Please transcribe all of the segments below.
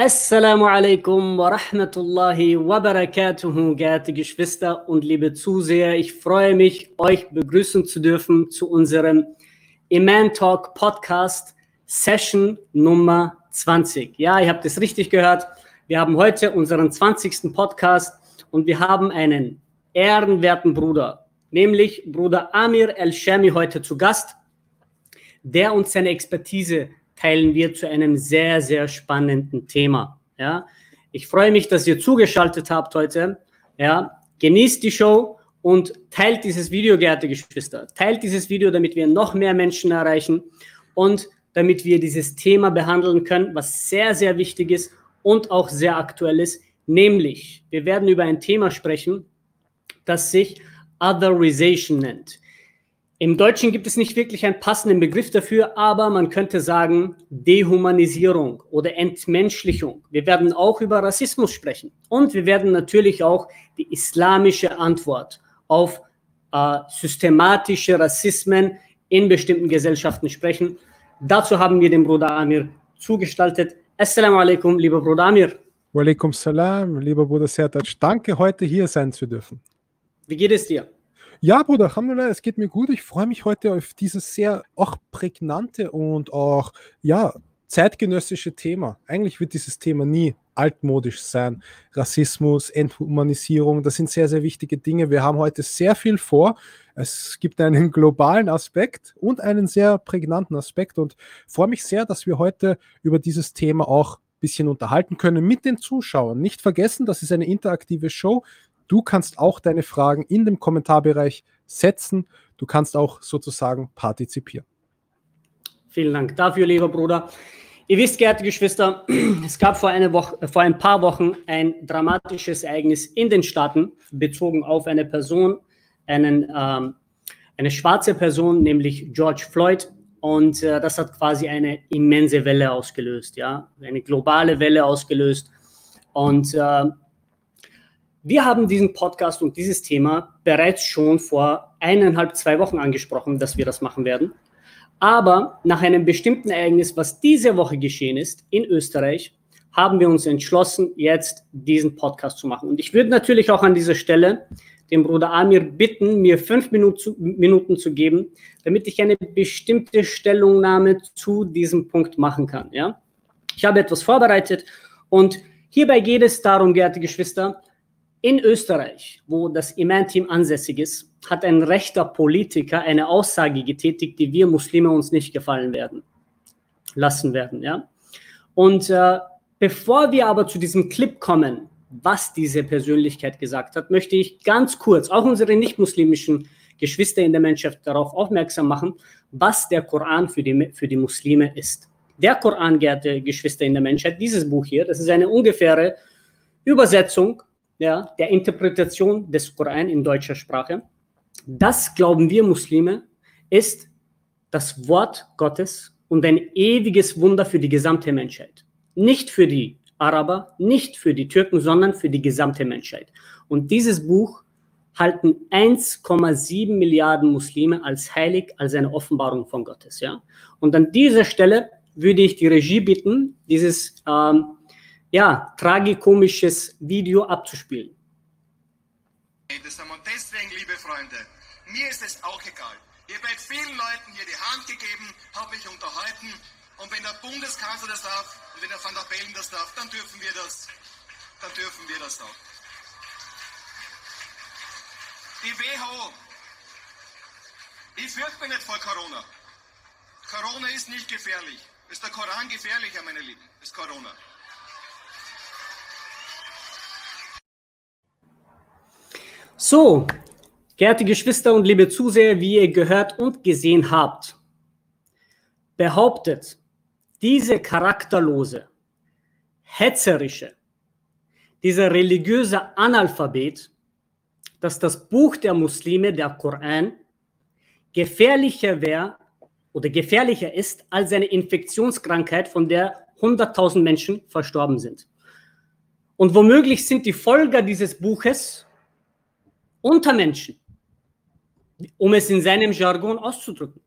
Assalamu alaikum wa rahmatullahi wa barakatuhu, geehrte Geschwister und liebe Zuseher. Ich freue mich, euch begrüßen zu dürfen zu unserem Iman Talk Podcast Session Nummer 20. Ja, ihr habt es richtig gehört. Wir haben heute unseren 20. Podcast und wir haben einen ehrenwerten Bruder, nämlich Bruder Amir El-Shami heute zu Gast, der uns seine Expertise teilen wir zu einem sehr, sehr spannenden Thema. Ja, ich freue mich, dass ihr zugeschaltet habt heute. Ja, genießt die Show und teilt dieses Video, geehrte Geschwister. Teilt dieses Video, damit wir noch mehr Menschen erreichen und damit wir dieses Thema behandeln können, was sehr, sehr wichtig ist und auch sehr aktuell ist. Nämlich, wir werden über ein Thema sprechen, das sich Otherization nennt. Im Deutschen gibt es nicht wirklich einen passenden Begriff dafür, aber man könnte sagen Dehumanisierung oder Entmenschlichung. Wir werden auch über Rassismus sprechen und wir werden natürlich auch die islamische Antwort auf äh, systematische Rassismen in bestimmten Gesellschaften sprechen. Dazu haben wir den Bruder Amir zugestaltet. Assalamu alaikum, lieber Bruder Amir. Walaikum salam, lieber Bruder Sertac. Danke, heute hier sein zu dürfen. Wie geht es dir? Ja, Bruder, Alhamdulillah, es geht mir gut. Ich freue mich heute auf dieses sehr auch prägnante und auch, ja, zeitgenössische Thema. Eigentlich wird dieses Thema nie altmodisch sein. Rassismus, Enthumanisierung, das sind sehr, sehr wichtige Dinge. Wir haben heute sehr viel vor. Es gibt einen globalen Aspekt und einen sehr prägnanten Aspekt und freue mich sehr, dass wir heute über dieses Thema auch ein bisschen unterhalten können mit den Zuschauern. Nicht vergessen, das ist eine interaktive Show. Du kannst auch deine Fragen in dem Kommentarbereich setzen. Du kannst auch sozusagen partizipieren. Vielen Dank dafür, lieber Bruder. Ihr wisst, geehrte Geschwister, es gab vor, Woche, vor ein paar Wochen ein dramatisches Ereignis in den Staaten, bezogen auf eine Person, einen, ähm, eine schwarze Person, nämlich George Floyd. Und äh, das hat quasi eine immense Welle ausgelöst, ja, eine globale Welle ausgelöst. Und äh, wir haben diesen Podcast und dieses Thema bereits schon vor eineinhalb, zwei Wochen angesprochen, dass wir das machen werden. Aber nach einem bestimmten Ereignis, was diese Woche geschehen ist in Österreich, haben wir uns entschlossen, jetzt diesen Podcast zu machen. Und ich würde natürlich auch an dieser Stelle den Bruder Amir bitten, mir fünf Minuten zu, geben, damit ich eine bestimmte Stellungnahme zu diesem Punkt machen kann. Ja? Ich habe etwas vorbereitet und hierbei geht es darum, geehrte Geschwister, in Österreich, wo das Iman-Team ansässig ist, hat ein rechter Politiker eine Aussage getätigt, die wir Muslime uns nicht gefallen werden, lassen werden. Ja? Und äh, bevor wir aber zu diesem Clip kommen, was diese Persönlichkeit gesagt hat, möchte ich ganz kurz auch unsere nicht-muslimischen Geschwister in der Menschheit darauf aufmerksam machen, was der Koran für die, für die Muslime ist. Der Koran, geehrte Geschwister in der Menschheit, dieses Buch hier, das ist eine ungefähre Übersetzung ja, der Interpretation des Koran in deutscher Sprache. Das glauben wir Muslime ist das Wort Gottes und ein ewiges Wunder für die gesamte Menschheit. Nicht für die Araber, nicht für die Türken, sondern für die gesamte Menschheit. Und dieses Buch halten 1,7 Milliarden Muslime als heilig, als eine Offenbarung von Gottes. Ja? Und an dieser Stelle würde ich die Regie bitten, dieses ähm, ja, tragikomisches Video abzuspielen. Und deswegen, liebe Freunde, mir ist es auch egal. Ich habe vielen Leuten hier die Hand gegeben, habe mich unterhalten und wenn der Bundeskanzler das darf und wenn der Van der Bellen das darf, dann dürfen wir das, dann dürfen wir das auch. Die WHO, ich fürchte mich nicht vor Corona. Corona ist nicht gefährlich. Ist der Koran gefährlicher, meine Lieben? Ist Corona. So, geehrte Geschwister und liebe Zuseher, wie ihr gehört und gesehen habt, behauptet diese charakterlose, hetzerische, dieser religiöse Analphabet, dass das Buch der Muslime, der Koran, gefährlicher wäre oder gefährlicher ist als eine Infektionskrankheit, von der 100.000 Menschen verstorben sind. Und womöglich sind die Folger dieses Buches unter Menschen, um es in seinem Jargon auszudrücken.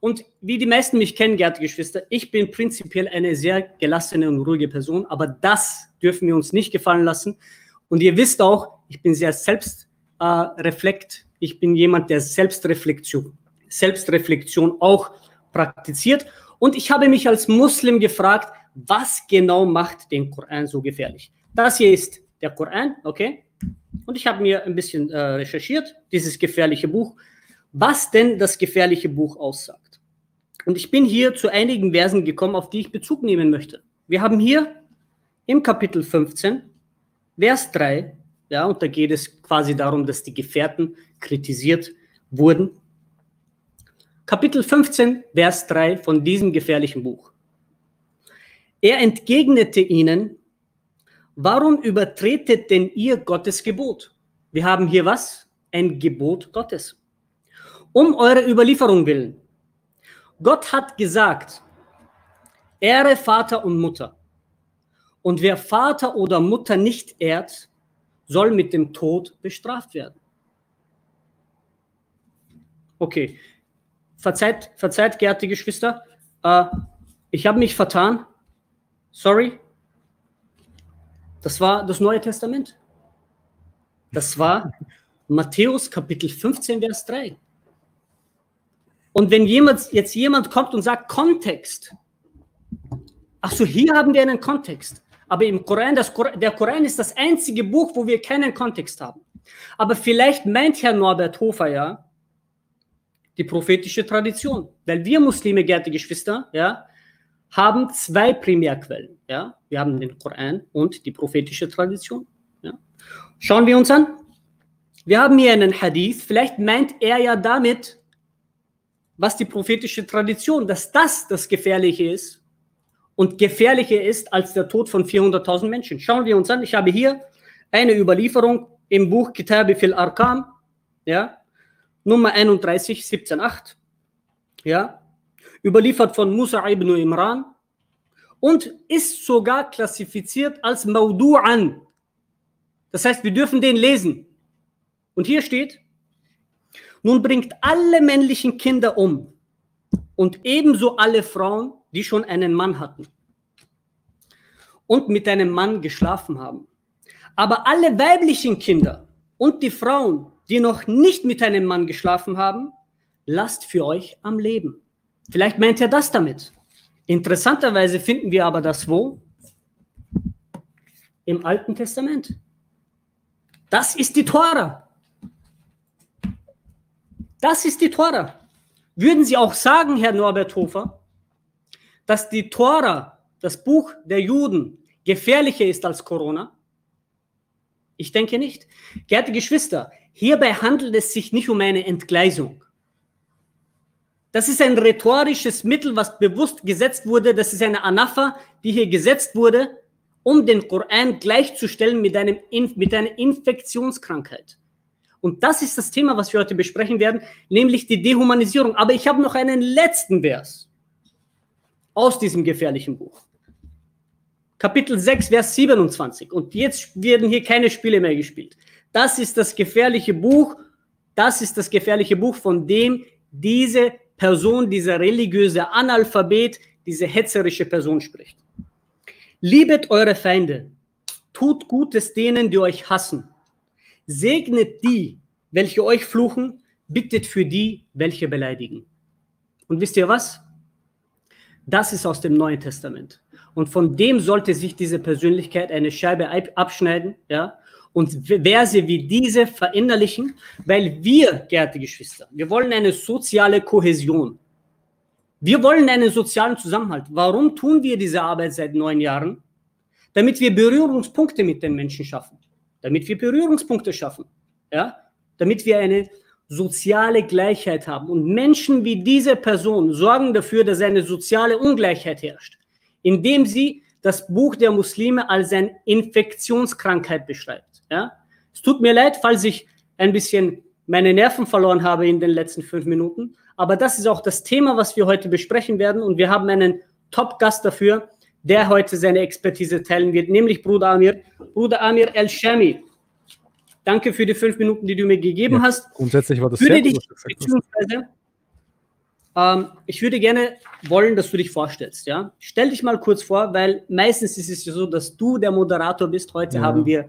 Und wie die meisten mich kennen, geehrte Geschwister, ich bin prinzipiell eine sehr gelassene und ruhige Person, aber das dürfen wir uns nicht gefallen lassen. Und ihr wisst auch, ich bin sehr selbstreflekt. Äh, ich bin jemand, der Selbstreflexion, Selbstreflexion auch praktiziert. Und ich habe mich als Muslim gefragt, was genau macht den Koran so gefährlich? Das hier ist der Koran, okay? Und ich habe mir ein bisschen äh, recherchiert, dieses gefährliche Buch, was denn das gefährliche Buch aussagt. Und ich bin hier zu einigen Versen gekommen, auf die ich Bezug nehmen möchte. Wir haben hier im Kapitel 15, Vers 3, ja, und da geht es quasi darum, dass die Gefährten kritisiert wurden. Kapitel 15, Vers 3 von diesem gefährlichen Buch. Er entgegnete ihnen, warum übertretet denn ihr Gottes Gebot? Wir haben hier was? Ein Gebot Gottes. Um eure Überlieferung willen. Gott hat gesagt, ehre Vater und Mutter. Und wer Vater oder Mutter nicht ehrt, soll mit dem Tod bestraft werden. Okay, verzeiht, verzeiht, geehrte Geschwister, äh, ich habe mich vertan. Sorry. Das war das Neue Testament. Das war Matthäus Kapitel 15, Vers 3. Und wenn jemand, jetzt jemand kommt und sagt Kontext, ach so, hier haben wir einen Kontext. Aber im Koran, das, der Koran ist das einzige Buch, wo wir keinen Kontext haben. Aber vielleicht meint Herr Norbert Hofer ja die prophetische Tradition. Weil wir Muslime, geehrte Geschwister, ja, haben zwei Primärquellen. Ja? Wir haben den Koran und die prophetische Tradition. Ja? Schauen wir uns an. Wir haben hier einen Hadith. Vielleicht meint er ja damit, was die prophetische Tradition, dass das das Gefährliche ist und gefährlicher ist als der Tod von 400.000 Menschen. Schauen wir uns an. Ich habe hier eine Überlieferung im Buch Kitabi fil Arkam, ja, Nummer 31, 17.8, ja, überliefert von Musa ibn Imran und ist sogar klassifiziert als Maudu'an. Das heißt, wir dürfen den lesen. Und hier steht, nun bringt alle männlichen Kinder um und ebenso alle Frauen, die schon einen Mann hatten und mit einem Mann geschlafen haben. Aber alle weiblichen Kinder und die Frauen, die noch nicht mit einem Mann geschlafen haben, lasst für euch am Leben. Vielleicht meint er das damit. Interessanterweise finden wir aber das wo? Im Alten Testament. Das ist die Tora. Das ist die Tora. Würden Sie auch sagen, Herr Norbert Hofer, dass die Tora, das Buch der Juden, gefährlicher ist als Corona? Ich denke nicht. Geehrte Geschwister, hierbei handelt es sich nicht um eine Entgleisung. Das ist ein rhetorisches Mittel, was bewusst gesetzt wurde. Das ist eine Anafa, die hier gesetzt wurde, um den Koran gleichzustellen mit, einem, mit einer Infektionskrankheit. Und das ist das Thema, was wir heute besprechen werden, nämlich die Dehumanisierung. Aber ich habe noch einen letzten Vers aus diesem gefährlichen Buch. Kapitel 6, Vers 27. Und jetzt werden hier keine Spiele mehr gespielt. Das ist das gefährliche Buch. Das ist das gefährliche Buch, von dem diese Person, dieser religiöse Analphabet, diese hetzerische Person spricht. Liebet eure Feinde, tut Gutes denen, die euch hassen, segnet die, welche euch fluchen, bittet für die, welche beleidigen. Und wisst ihr was? Das ist aus dem Neuen Testament. Und von dem sollte sich diese Persönlichkeit eine Scheibe abschneiden, ja, und Verse wie diese verinnerlichen, weil wir, geehrte Geschwister, wir wollen eine soziale Kohäsion. Wir wollen einen sozialen Zusammenhalt. Warum tun wir diese Arbeit seit neun Jahren? Damit wir Berührungspunkte mit den Menschen schaffen. Damit wir Berührungspunkte schaffen. Ja? Damit wir eine soziale Gleichheit haben. Und Menschen wie diese Person sorgen dafür, dass eine soziale Ungleichheit herrscht, indem sie das Buch der Muslime als eine Infektionskrankheit beschreibt. Ja? Es tut mir leid, falls ich ein bisschen meine Nerven verloren habe in den letzten fünf Minuten. Aber das ist auch das Thema, was wir heute besprechen werden. Und wir haben einen Top-Gast dafür, der heute seine Expertise teilen wird, nämlich Bruder Amir, Bruder Amir El-Shami. Danke für die fünf Minuten, die du mir gegeben ja, hast. Grundsätzlich war das Würde sehr dich, beziehungsweise, ähm, ich würde gerne wollen, dass du dich vorstellst. Ja? Stell dich mal kurz vor, weil meistens ist es ja so, dass du der Moderator bist. Heute ja. haben wir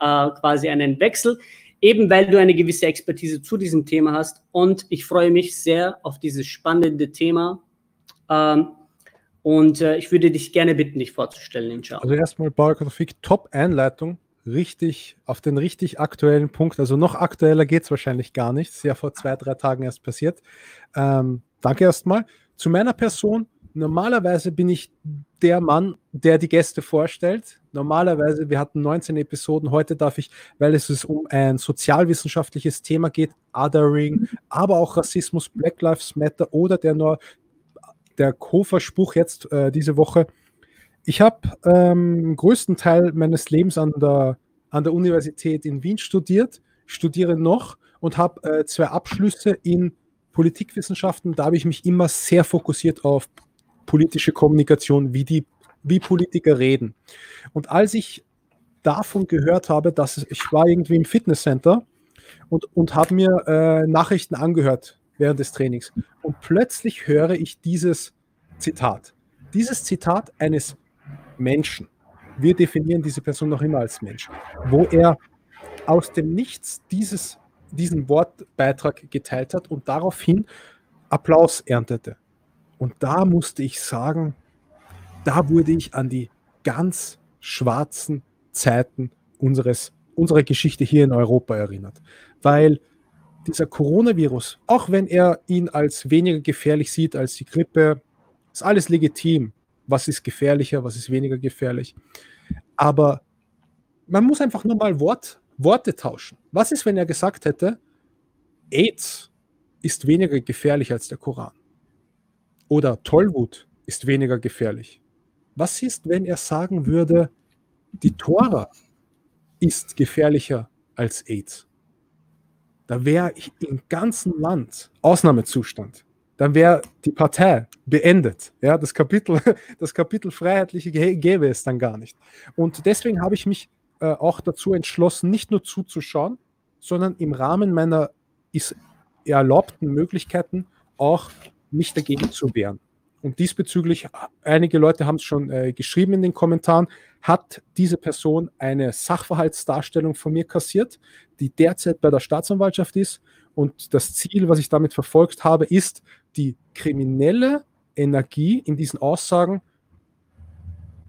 äh, quasi einen Wechsel, eben weil du eine gewisse Expertise zu diesem Thema hast. Und ich freue mich sehr auf dieses spannende Thema. Ähm, und äh, ich würde dich gerne bitten, dich vorzustellen, inshallah. Also erstmal, Barakatofik, Top-Einleitung, richtig, auf den richtig aktuellen Punkt. Also noch aktueller geht es wahrscheinlich gar nicht. Ist ja vor zwei, drei Tagen erst passiert. Ähm, danke erstmal. Zu meiner Person. Normalerweise bin ich der Mann, der die Gäste vorstellt. Normalerweise, wir hatten 19 Episoden. Heute darf ich, weil es um ein sozialwissenschaftliches Thema geht, Othering, aber auch Rassismus, Black Lives Matter oder der, der Kofer-Spruch jetzt äh, diese Woche. Ich habe ähm, größten Teil meines Lebens an der, an der Universität in Wien studiert, studiere noch und habe äh, zwei Abschlüsse in Politikwissenschaften. Da habe ich mich immer sehr fokussiert auf politische Kommunikation, wie die wie Politiker reden. Und als ich davon gehört habe, dass ich war irgendwie im Fitnesscenter und, und habe mir äh, Nachrichten angehört während des Trainings. Und plötzlich höre ich dieses Zitat. Dieses Zitat eines Menschen. Wir definieren diese Person noch immer als Mensch, wo er aus dem Nichts dieses, diesen Wortbeitrag geteilt hat und daraufhin Applaus erntete. Und da musste ich sagen, da wurde ich an die ganz schwarzen Zeiten unseres, unserer Geschichte hier in Europa erinnert. Weil dieser Coronavirus, auch wenn er ihn als weniger gefährlich sieht als die Grippe, ist alles legitim. Was ist gefährlicher, was ist weniger gefährlich? Aber man muss einfach nur mal Wort, Worte tauschen. Was ist, wenn er gesagt hätte, AIDS ist weniger gefährlich als der Koran? Oder Tollwut ist weniger gefährlich. Was ist, wenn er sagen würde, die Tora ist gefährlicher als AIDS? Da wäre im ganzen Land Ausnahmezustand. Dann wäre die Partei beendet. Ja, das Kapitel, das Kapitel Freiheitliche gäbe es dann gar nicht. Und deswegen habe ich mich äh, auch dazu entschlossen, nicht nur zuzuschauen, sondern im Rahmen meiner erlaubten Möglichkeiten auch mich dagegen zu wehren. Und diesbezüglich, einige Leute haben es schon äh, geschrieben in den Kommentaren, hat diese Person eine Sachverhaltsdarstellung von mir kassiert, die derzeit bei der Staatsanwaltschaft ist. Und das Ziel, was ich damit verfolgt habe, ist, die kriminelle Energie in diesen Aussagen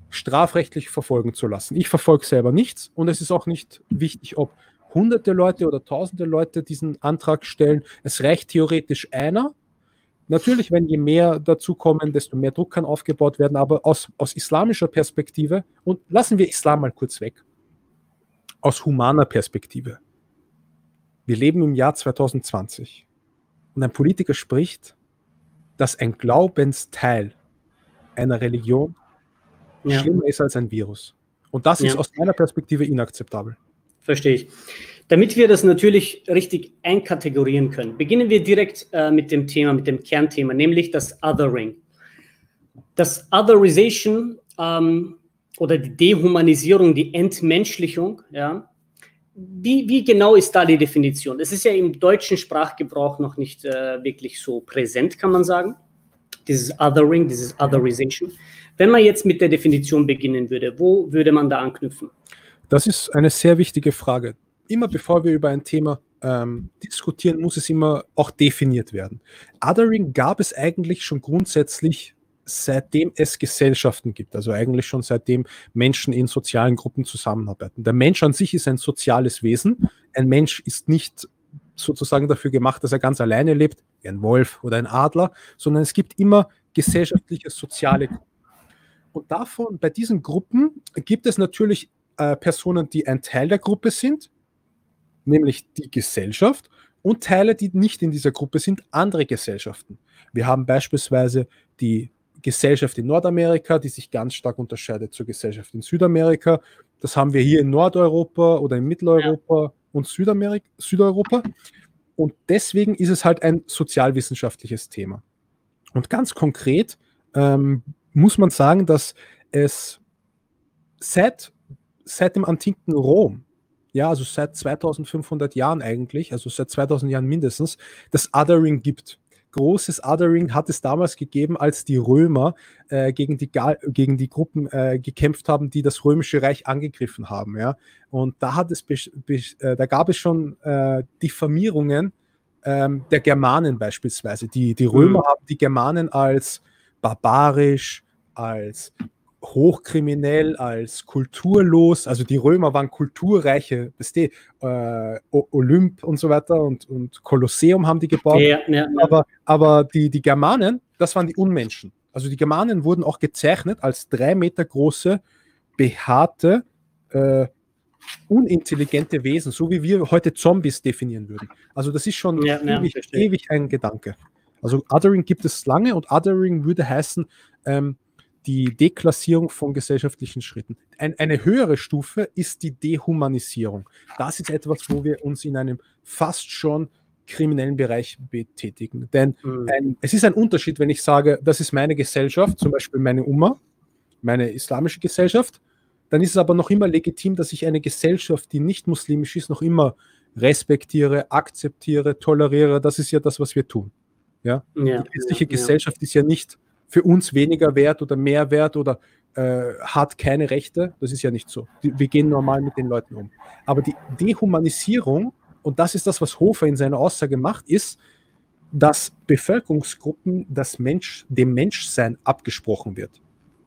strafrechtlich verfolgen zu lassen. Ich verfolge selber nichts und es ist auch nicht wichtig, ob hunderte Leute oder tausende Leute diesen Antrag stellen. Es reicht theoretisch einer Natürlich, wenn je mehr dazu kommen, desto mehr Druck kann aufgebaut werden, aber aus, aus islamischer Perspektive, und lassen wir Islam mal kurz weg, aus humaner Perspektive. Wir leben im Jahr 2020 und ein Politiker spricht, dass ein Glaubensteil einer Religion ja. schlimmer ist als ein Virus. Und das ja. ist aus meiner Perspektive inakzeptabel. Verstehe ich. Damit wir das natürlich richtig einkategorieren können, beginnen wir direkt äh, mit dem Thema, mit dem Kernthema, nämlich das Othering. Das Otherization ähm, oder die Dehumanisierung, die Entmenschlichung, ja, wie, wie, genau ist da die Definition? Es ist ja im deutschen Sprachgebrauch noch nicht äh, wirklich so präsent, kann man sagen. Dieses Othering, dieses Otherization. Wenn man jetzt mit der Definition beginnen würde, wo würde man da anknüpfen? Das ist eine sehr wichtige Frage immer bevor wir über ein Thema ähm, diskutieren, muss es immer auch definiert werden. Othering gab es eigentlich schon grundsätzlich seitdem es Gesellschaften gibt, also eigentlich schon seitdem Menschen in sozialen Gruppen zusammenarbeiten. Der Mensch an sich ist ein soziales Wesen. Ein Mensch ist nicht sozusagen dafür gemacht, dass er ganz alleine lebt, wie ein Wolf oder ein Adler, sondern es gibt immer gesellschaftliche, soziale Gruppen. Und davon, bei diesen Gruppen gibt es natürlich äh, Personen, die ein Teil der Gruppe sind, nämlich die Gesellschaft und Teile, die nicht in dieser Gruppe sind, andere Gesellschaften. Wir haben beispielsweise die Gesellschaft in Nordamerika, die sich ganz stark unterscheidet zur Gesellschaft in Südamerika. Das haben wir hier in Nordeuropa oder in Mitteleuropa ja. und Südamerika, Südeuropa. Und deswegen ist es halt ein sozialwissenschaftliches Thema. Und ganz konkret ähm, muss man sagen, dass es seit, seit dem antiken Rom ja, also seit 2500 Jahren eigentlich, also seit 2000 Jahren mindestens, das Othering gibt. großes Othering hat es damals gegeben, als die Römer äh, gegen, die gegen die Gruppen äh, gekämpft haben, die das Römische Reich angegriffen haben. Ja? Und da, hat es äh, da gab es schon äh, Diffamierungen ähm, der Germanen beispielsweise. Die, die Römer mhm. haben die Germanen als barbarisch, als hochkriminell, als kulturlos. Also die Römer waren kulturreiche, weißt du, äh, Olymp und so weiter und, und Kolosseum haben die gebaut. Ja, ja, ja. Aber, aber die, die Germanen, das waren die Unmenschen. Also die Germanen wurden auch gezeichnet als drei Meter große, behaarte, äh, unintelligente Wesen, so wie wir heute Zombies definieren würden. Also das ist schon ewig, ewig, ein Gedanke. Also Othering gibt es lange und Othering würde heißen, ähm, die Deklassierung von gesellschaftlichen Schritten. Ein, eine höhere Stufe ist die Dehumanisierung. Das ist etwas, wo wir uns in einem fast schon kriminellen Bereich betätigen. Denn mhm. ein, es ist ein Unterschied, wenn ich sage, das ist meine Gesellschaft, zum Beispiel meine Umma, meine islamische Gesellschaft, dann ist es aber noch immer legitim, dass ich eine Gesellschaft, die nicht muslimisch ist, noch immer respektiere, akzeptiere, toleriere. Das ist ja das, was wir tun. Ja? ja die christliche ja, Gesellschaft ja. ist ja nicht für uns weniger wert oder mehr wert oder äh, hat keine Rechte. Das ist ja nicht so. Wir gehen normal mit den Leuten um. Aber die Dehumanisierung, und das ist das, was Hofer in seiner Aussage macht, ist, dass Bevölkerungsgruppen das Mensch, dem Menschsein abgesprochen wird.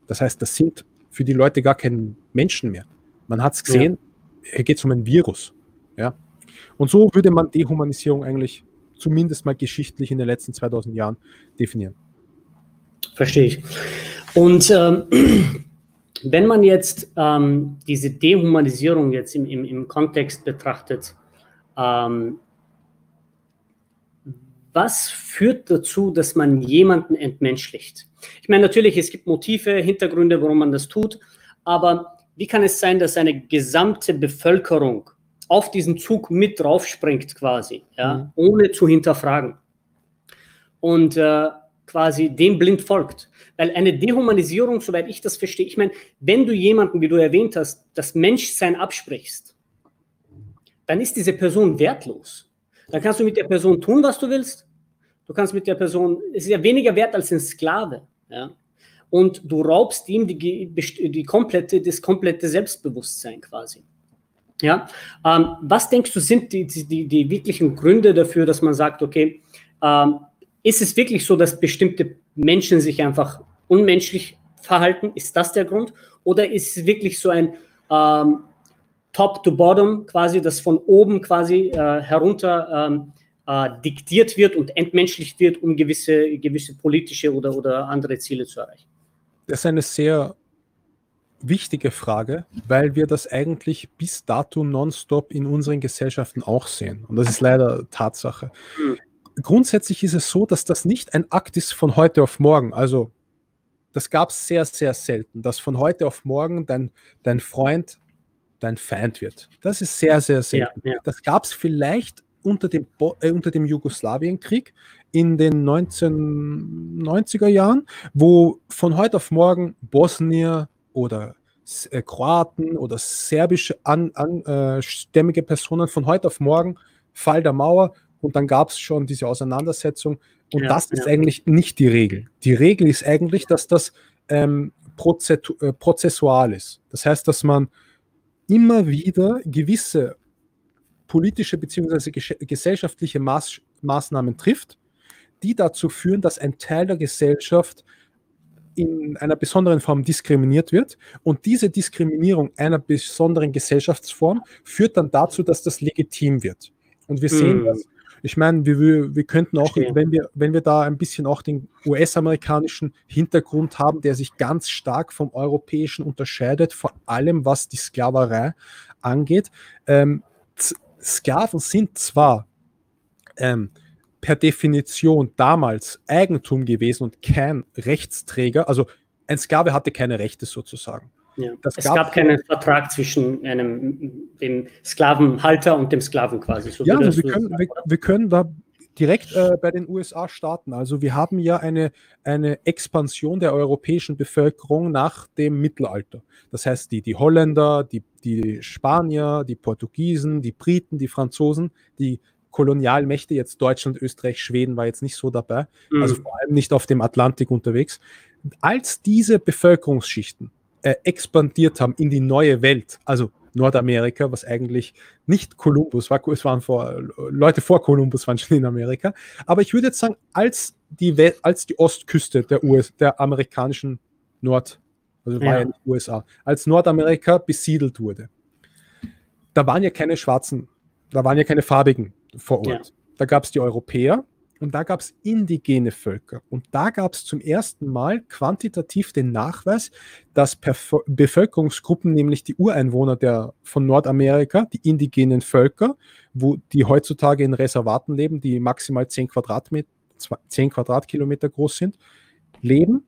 Das heißt, das sind für die Leute gar keine Menschen mehr. Man hat es gesehen, ja. hier geht es um ein Virus. Ja? Und so würde man Dehumanisierung eigentlich zumindest mal geschichtlich in den letzten 2000 Jahren definieren. Verstehe ich. Und ähm, wenn man jetzt ähm, diese Dehumanisierung jetzt im, im, im Kontext betrachtet, ähm, was führt dazu, dass man jemanden entmenschlicht? Ich meine, natürlich, es gibt Motive, Hintergründe, warum man das tut, aber wie kann es sein, dass eine gesamte Bevölkerung auf diesen Zug mit draufspringt quasi, ja, mhm. ohne zu hinterfragen? Und äh, quasi dem blind folgt. Weil eine Dehumanisierung, soweit ich das verstehe, ich meine, wenn du jemanden, wie du erwähnt hast, das Menschsein absprichst, dann ist diese Person wertlos. Dann kannst du mit der Person tun, was du willst. Du kannst mit der Person, es ist ja weniger wert als ein Sklave. Ja? Und du raubst ihm die, die komplette, das komplette Selbstbewusstsein quasi. Ja? Ähm, was denkst du, sind die, die, die wirklichen Gründe dafür, dass man sagt, okay, ähm, ist es wirklich so, dass bestimmte Menschen sich einfach unmenschlich verhalten? Ist das der Grund? Oder ist es wirklich so ein ähm, Top to Bottom quasi, das von oben quasi äh, herunter ähm, äh, diktiert wird und entmenschlicht wird, um gewisse, gewisse politische oder, oder andere Ziele zu erreichen? Das ist eine sehr wichtige Frage, weil wir das eigentlich bis dato nonstop in unseren Gesellschaften auch sehen. Und das ist leider Tatsache. Grundsätzlich ist es so, dass das nicht ein Akt ist von heute auf morgen. Also das gab es sehr, sehr selten, dass von heute auf morgen dein, dein Freund dein Feind wird. Das ist sehr, sehr selten. Ja, ja. Das gab es vielleicht unter dem, äh, unter dem Jugoslawienkrieg in den 1990er Jahren, wo von heute auf morgen Bosnier oder äh, Kroaten oder serbische an, an, äh, stämmige Personen von heute auf morgen Fall der Mauer und dann gab es schon diese Auseinandersetzung. Und ja, das ist ja. eigentlich nicht die Regel. Die Regel ist eigentlich, dass das ähm, äh, prozessual ist. Das heißt, dass man immer wieder gewisse politische bzw. gesellschaftliche Maß Maßnahmen trifft, die dazu führen, dass ein Teil der Gesellschaft in einer besonderen Form diskriminiert wird. Und diese Diskriminierung einer besonderen Gesellschaftsform führt dann dazu, dass das legitim wird. Und wir sehen mm. das ich meine, wir, wir könnten auch, wenn wir, wenn wir da ein bisschen auch den US-amerikanischen Hintergrund haben, der sich ganz stark vom europäischen unterscheidet, vor allem was die Sklaverei angeht. Ähm, Sklaven sind zwar ähm, per Definition damals Eigentum gewesen und kein Rechtsträger, also ein Sklave hatte keine Rechte sozusagen. Ja. es gab, gab keinen Vertrag zwischen einem, dem Sklavenhalter und dem Sklaven quasi. So ja, also wir, können, wir, wir, können da direkt äh, bei den USA starten. Also wir haben ja eine, eine Expansion der europäischen Bevölkerung nach dem Mittelalter. Das heißt, die, die Holländer, die, die Spanier, die Portugiesen, die Briten, die Franzosen, die Kolonialmächte, jetzt Deutschland, Österreich, Schweden war jetzt nicht so dabei, mhm. also vor allem nicht auf dem Atlantik unterwegs. Als diese Bevölkerungsschichten äh, expandiert haben in die neue Welt, also Nordamerika, was eigentlich nicht Kolumbus war, es waren vor, Leute vor Kolumbus waren schon in Amerika, aber ich würde jetzt sagen, als die, als die Ostküste der, US, der amerikanischen Nord, also war ja. ja nicht USA, als Nordamerika besiedelt wurde, da waren ja keine Schwarzen, da waren ja keine Farbigen vor Ort. Ja. Da gab es die Europäer und da gab es indigene Völker. Und da gab es zum ersten Mal quantitativ den Nachweis, dass Perf Bevölkerungsgruppen, nämlich die Ureinwohner der, von Nordamerika, die indigenen Völker, wo die heutzutage in Reservaten leben, die maximal 10, Quadratmeter, 10 Quadratkilometer groß sind, leben,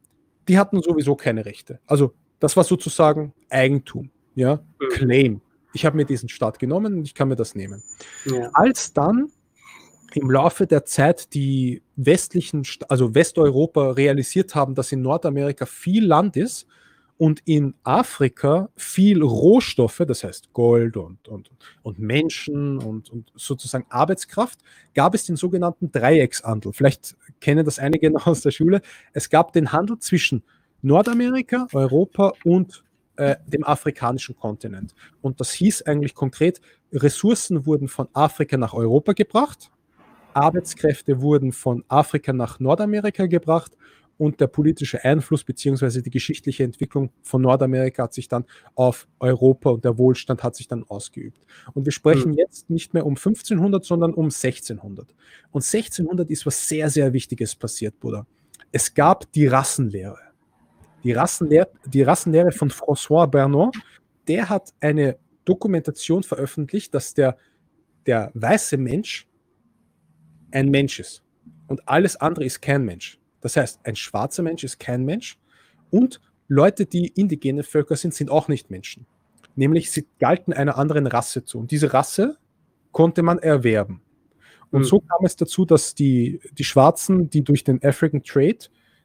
die hatten sowieso keine Rechte. Also das war sozusagen Eigentum, ja, mhm. Claim ich habe mir diesen Staat genommen und ich kann mir das nehmen. Ja. Als dann im Laufe der Zeit die westlichen, also Westeuropa realisiert haben, dass in Nordamerika viel Land ist und in Afrika viel Rohstoffe, das heißt Gold und, und, und Menschen und, und sozusagen Arbeitskraft, gab es den sogenannten Dreieckshandel. Vielleicht kennen das einige noch aus der Schule. Es gab den Handel zwischen Nordamerika, Europa und äh, dem afrikanischen Kontinent. Und das hieß eigentlich konkret, Ressourcen wurden von Afrika nach Europa gebracht, Arbeitskräfte wurden von Afrika nach Nordamerika gebracht und der politische Einfluss bzw. die geschichtliche Entwicklung von Nordamerika hat sich dann auf Europa und der Wohlstand hat sich dann ausgeübt. Und wir sprechen mhm. jetzt nicht mehr um 1500, sondern um 1600. Und 1600 ist was sehr, sehr Wichtiges passiert, Bruder. Es gab die Rassenlehre die Rassenlehre, die Rassenlehre von François Bernard, der hat eine Dokumentation veröffentlicht, dass der, der weiße Mensch ein Mensch ist und alles andere ist kein Mensch. Das heißt, ein schwarzer Mensch ist kein Mensch und Leute, die indigene Völker sind, sind auch nicht Menschen. Nämlich sie galten einer anderen Rasse zu. Und diese Rasse konnte man erwerben. Und mhm. so kam es dazu, dass die, die Schwarzen, die durch den African Trade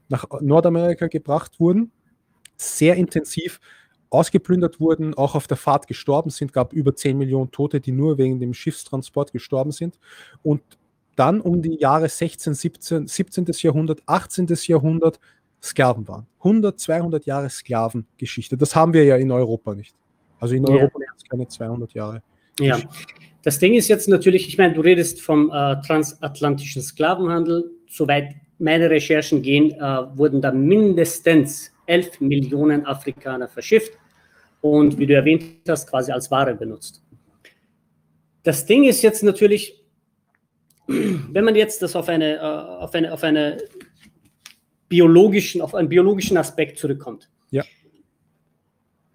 nach Nordamerika gebracht wurden, sehr intensiv ausgeplündert wurden, auch auf der Fahrt gestorben sind, gab über 10 Millionen Tote, die nur wegen dem Schiffstransport gestorben sind. Und dann um die Jahre 16, 17, 17. Jahrhundert, 18. Jahrhundert Sklaven waren. 100, 200 Jahre Sklavengeschichte. Das haben wir ja in Europa nicht. Also in Europa ja. keine 200 Jahre. Ja. Das Ding ist jetzt natürlich, ich meine, du redest vom äh, transatlantischen Sklavenhandel. Soweit meine Recherchen gehen, äh, wurden da mindestens 11 Millionen Afrikaner verschifft und, wie du erwähnt hast, quasi als Ware benutzt. Das Ding ist jetzt natürlich, wenn man jetzt das auf eine, äh, auf eine, auf eine biologischen, auf einen biologischen Aspekt zurückkommt. Ja.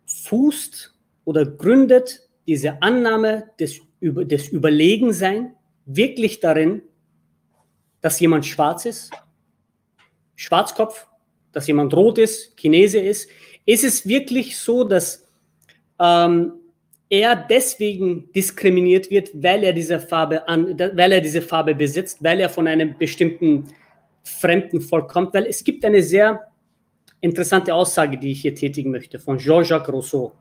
Fußt oder gründet diese Annahme des, des Überlegensein wirklich darin, dass jemand schwarz ist Schwarzkopf, dass jemand rot ist, Chinese ist. Ist es wirklich so, dass ähm, er deswegen diskriminiert wird, weil er diese Farbe an, weil er diese Farbe besitzt, weil er von einem bestimmten fremden Volk kommt? Weil es gibt eine sehr interessante Aussage, die ich hier tätigen möchte, von Jean-Jacques Rousseau.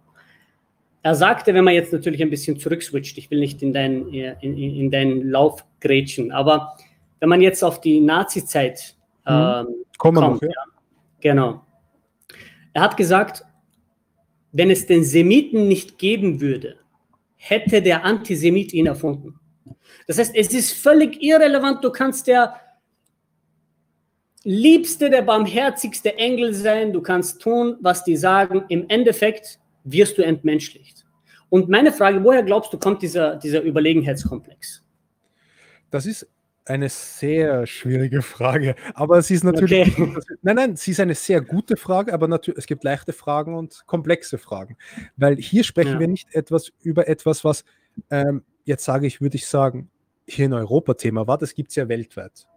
Er sagte, wenn man jetzt natürlich ein bisschen zurückswitcht, ich will nicht in deinen, in, in deinen Lauf grätschen, aber wenn man jetzt auf die Nazi-Zeit mhm. ähm, kommt, noch, ja. ja. Genau. Er hat gesagt, wenn es den Semiten nicht geben würde, hätte der Antisemit ihn erfunden. Das heißt, es ist völlig irrelevant, du kannst der liebste, der barmherzigste Engel sein, du kannst tun, was die sagen, im Endeffekt wirst du entmenschlicht. Und meine Frage, woher glaubst du, kommt dieser, dieser Überlegenheitskomplex? Das ist eine sehr schwierige Frage, aber sie ist natürlich. Okay. Nein, nein, sie ist eine sehr gute Frage, aber natürlich, es gibt leichte Fragen und komplexe Fragen. Weil hier sprechen ja. wir nicht etwas über etwas, was ähm, jetzt sage ich, würde ich sagen, hier in Europa Thema war, das gibt es ja weltweit.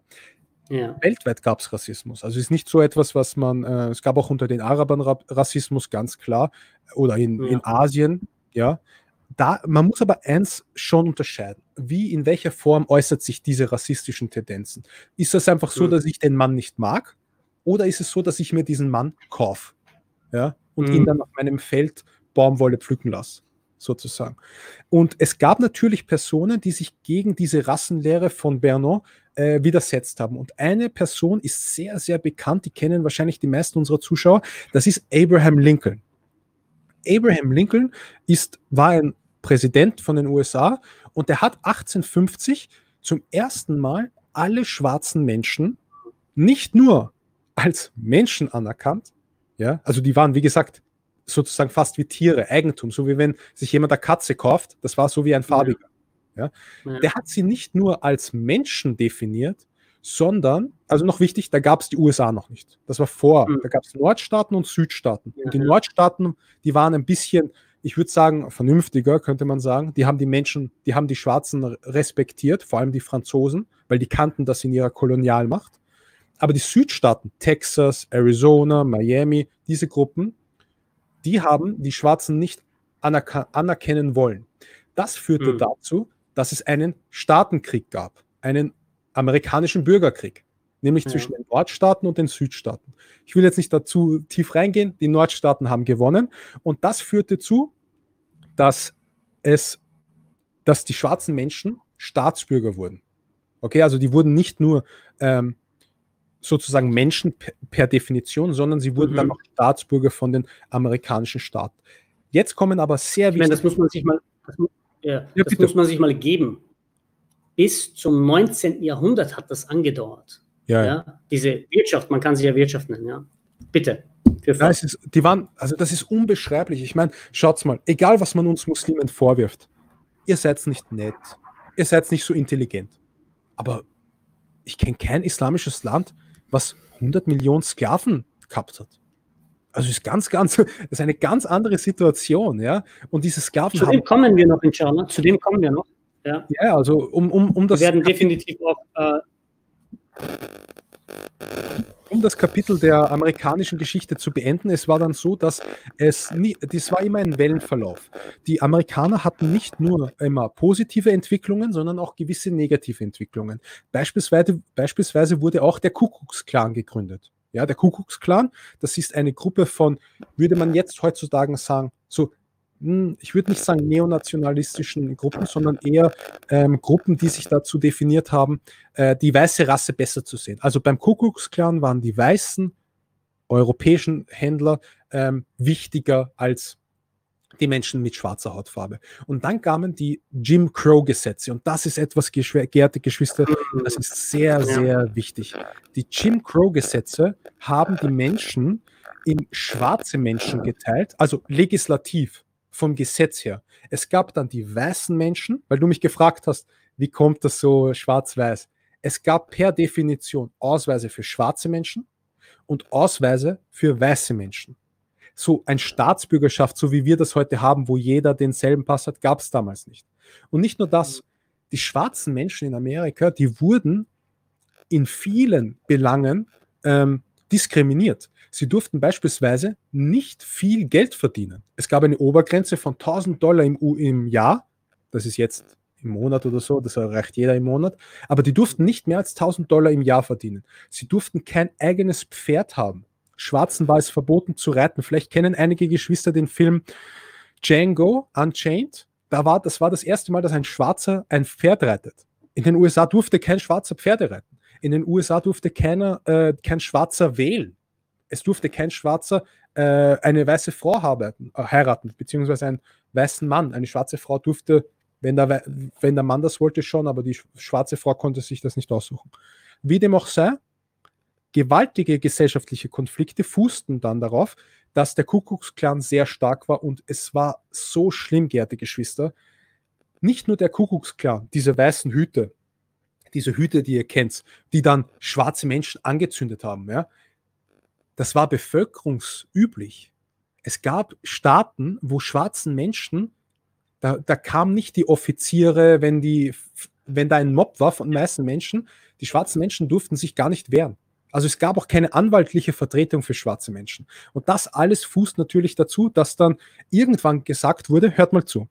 Ja. Weltweit gab es Rassismus. Also es ist nicht so etwas, was man, äh, es gab auch unter den Arabern Rassismus, ganz klar, oder in, ja. in Asien, ja da, man muss aber eins schon unterscheiden. Wie, in welcher Form äußert sich diese rassistischen Tendenzen? Ist es einfach so, mhm. dass ich den Mann nicht mag? Oder ist es so, dass ich mir diesen Mann kaufe? Ja? Und mhm. ihn dann auf meinem Feld Baumwolle pflücken lasse? sozusagen. Und es gab natürlich Personen, die sich gegen diese Rassenlehre von Bernon äh, widersetzt haben. Und eine Person ist sehr, sehr bekannt, die kennen wahrscheinlich die meisten unserer Zuschauer, das ist Abraham Lincoln. Abraham Lincoln ist, war ein Präsident von den USA und er hat 1850 zum ersten Mal alle schwarzen Menschen nicht nur als Menschen anerkannt, ja, also die waren, wie gesagt, sozusagen fast wie Tiere, Eigentum, so wie wenn sich jemand eine Katze kauft, das war so wie ein farbiger. Ja. ja. Der hat sie nicht nur als Menschen definiert, sondern, also noch wichtig, da gab es die USA noch nicht. Das war vor, mhm. da gab es Nordstaaten und Südstaaten. Ja, und die ja. Nordstaaten, die waren ein bisschen, ich würde sagen, vernünftiger, könnte man sagen. Die haben die Menschen, die haben die Schwarzen respektiert, vor allem die Franzosen, weil die kannten das in ihrer Kolonialmacht. Aber die Südstaaten, Texas, Arizona, Miami, diese Gruppen, die haben die Schwarzen nicht anerkennen wollen. Das führte mhm. dazu, dass es einen Staatenkrieg gab, einen amerikanischen Bürgerkrieg, nämlich ja. zwischen den Nordstaaten und den Südstaaten. Ich will jetzt nicht dazu tief reingehen, die Nordstaaten haben gewonnen und das führte zu, dass es, dass die schwarzen Menschen Staatsbürger wurden. Okay, also die wurden nicht nur ähm, sozusagen Menschen per, per, Definition, sondern sie wurden mhm. dann auch Staatsbürger von den amerikanischen Staaten. Jetzt kommen aber sehr wichtige. das muss man sich mal, das, ja, ja, das muss man sich mal geben. Bis zum 19. Jahrhundert hat das angedauert. Ja, ja. Diese Wirtschaft, man kann sie ja Wirtschaft nennen, ja. Bitte. Ja, ist, die waren, also das ist unbeschreiblich. Ich meine, schaut's mal, egal was man uns Muslimen vorwirft, ihr seid nicht nett, ihr seid nicht so intelligent. Aber ich kenne kein islamisches Land, was 100 Millionen Sklaven gehabt hat. Also ist ganz, ganz, das ist eine ganz andere Situation, ja. Und diese Sklaven. Zu dem kommen wir noch, inshallah. Zu dem kommen wir noch. Ja, ja also um, um, um das. Wir werden definitiv auch. Äh, um das Kapitel der amerikanischen Geschichte zu beenden, es war dann so, dass es nie, das war immer ein Wellenverlauf. Die Amerikaner hatten nicht nur immer positive Entwicklungen, sondern auch gewisse negative Entwicklungen. Beispielsweise, beispielsweise wurde auch der Kuckucksklan gegründet. Ja, der Kuckucksklan, das ist eine Gruppe von, würde man jetzt heutzutage sagen, so ich würde nicht sagen neonationalistischen Gruppen, sondern eher ähm, Gruppen, die sich dazu definiert haben, äh, die weiße Rasse besser zu sehen. Also beim Kuckucksklan waren die weißen europäischen Händler ähm, wichtiger als die Menschen mit schwarzer Hautfarbe. Und dann kamen die Jim Crow-Gesetze. Und das ist etwas, geehrte Geschwister, das ist sehr, sehr wichtig. Die Jim Crow-Gesetze haben die Menschen in schwarze Menschen geteilt, also legislativ vom Gesetz her. Es gab dann die weißen Menschen, weil du mich gefragt hast, wie kommt das so schwarz-weiß? Es gab per Definition Ausweise für schwarze Menschen und Ausweise für weiße Menschen. So ein Staatsbürgerschaft, so wie wir das heute haben, wo jeder denselben Pass hat, gab es damals nicht. Und nicht nur das, die schwarzen Menschen in Amerika, die wurden in vielen Belangen ähm, diskriminiert. Sie durften beispielsweise nicht viel Geld verdienen. Es gab eine Obergrenze von 1000 Dollar im, im Jahr. Das ist jetzt im Monat oder so, das erreicht jeder im Monat. Aber die durften nicht mehr als 1000 Dollar im Jahr verdienen. Sie durften kein eigenes Pferd haben. Schwarzen war es verboten zu reiten. Vielleicht kennen einige Geschwister den Film Django Unchained. Da war, das war das erste Mal, dass ein Schwarzer ein Pferd reitet. In den USA durfte kein Schwarzer Pferde reiten. In den USA durfte keiner, äh, kein Schwarzer wählen es durfte kein Schwarzer äh, eine weiße Frau heiraten, äh, heiraten, beziehungsweise einen weißen Mann. Eine schwarze Frau durfte, wenn der, wenn der Mann das wollte, schon, aber die schwarze Frau konnte sich das nicht aussuchen. Wie dem auch sei, gewaltige gesellschaftliche Konflikte fußten dann darauf, dass der Kuckucksklan sehr stark war und es war so schlimm, geehrte Geschwister. Nicht nur der Kuckucksklan, diese weißen Hüte, diese Hüte, die ihr kennt, die dann schwarze Menschen angezündet haben. Ja? Das war bevölkerungsüblich. Es gab Staaten, wo schwarzen Menschen, da, da kamen nicht die Offiziere, wenn, die, wenn da ein Mob war von weißen Menschen, die schwarzen Menschen durften sich gar nicht wehren. Also es gab auch keine anwaltliche Vertretung für schwarze Menschen. Und das alles fußt natürlich dazu, dass dann irgendwann gesagt wurde, hört mal zu,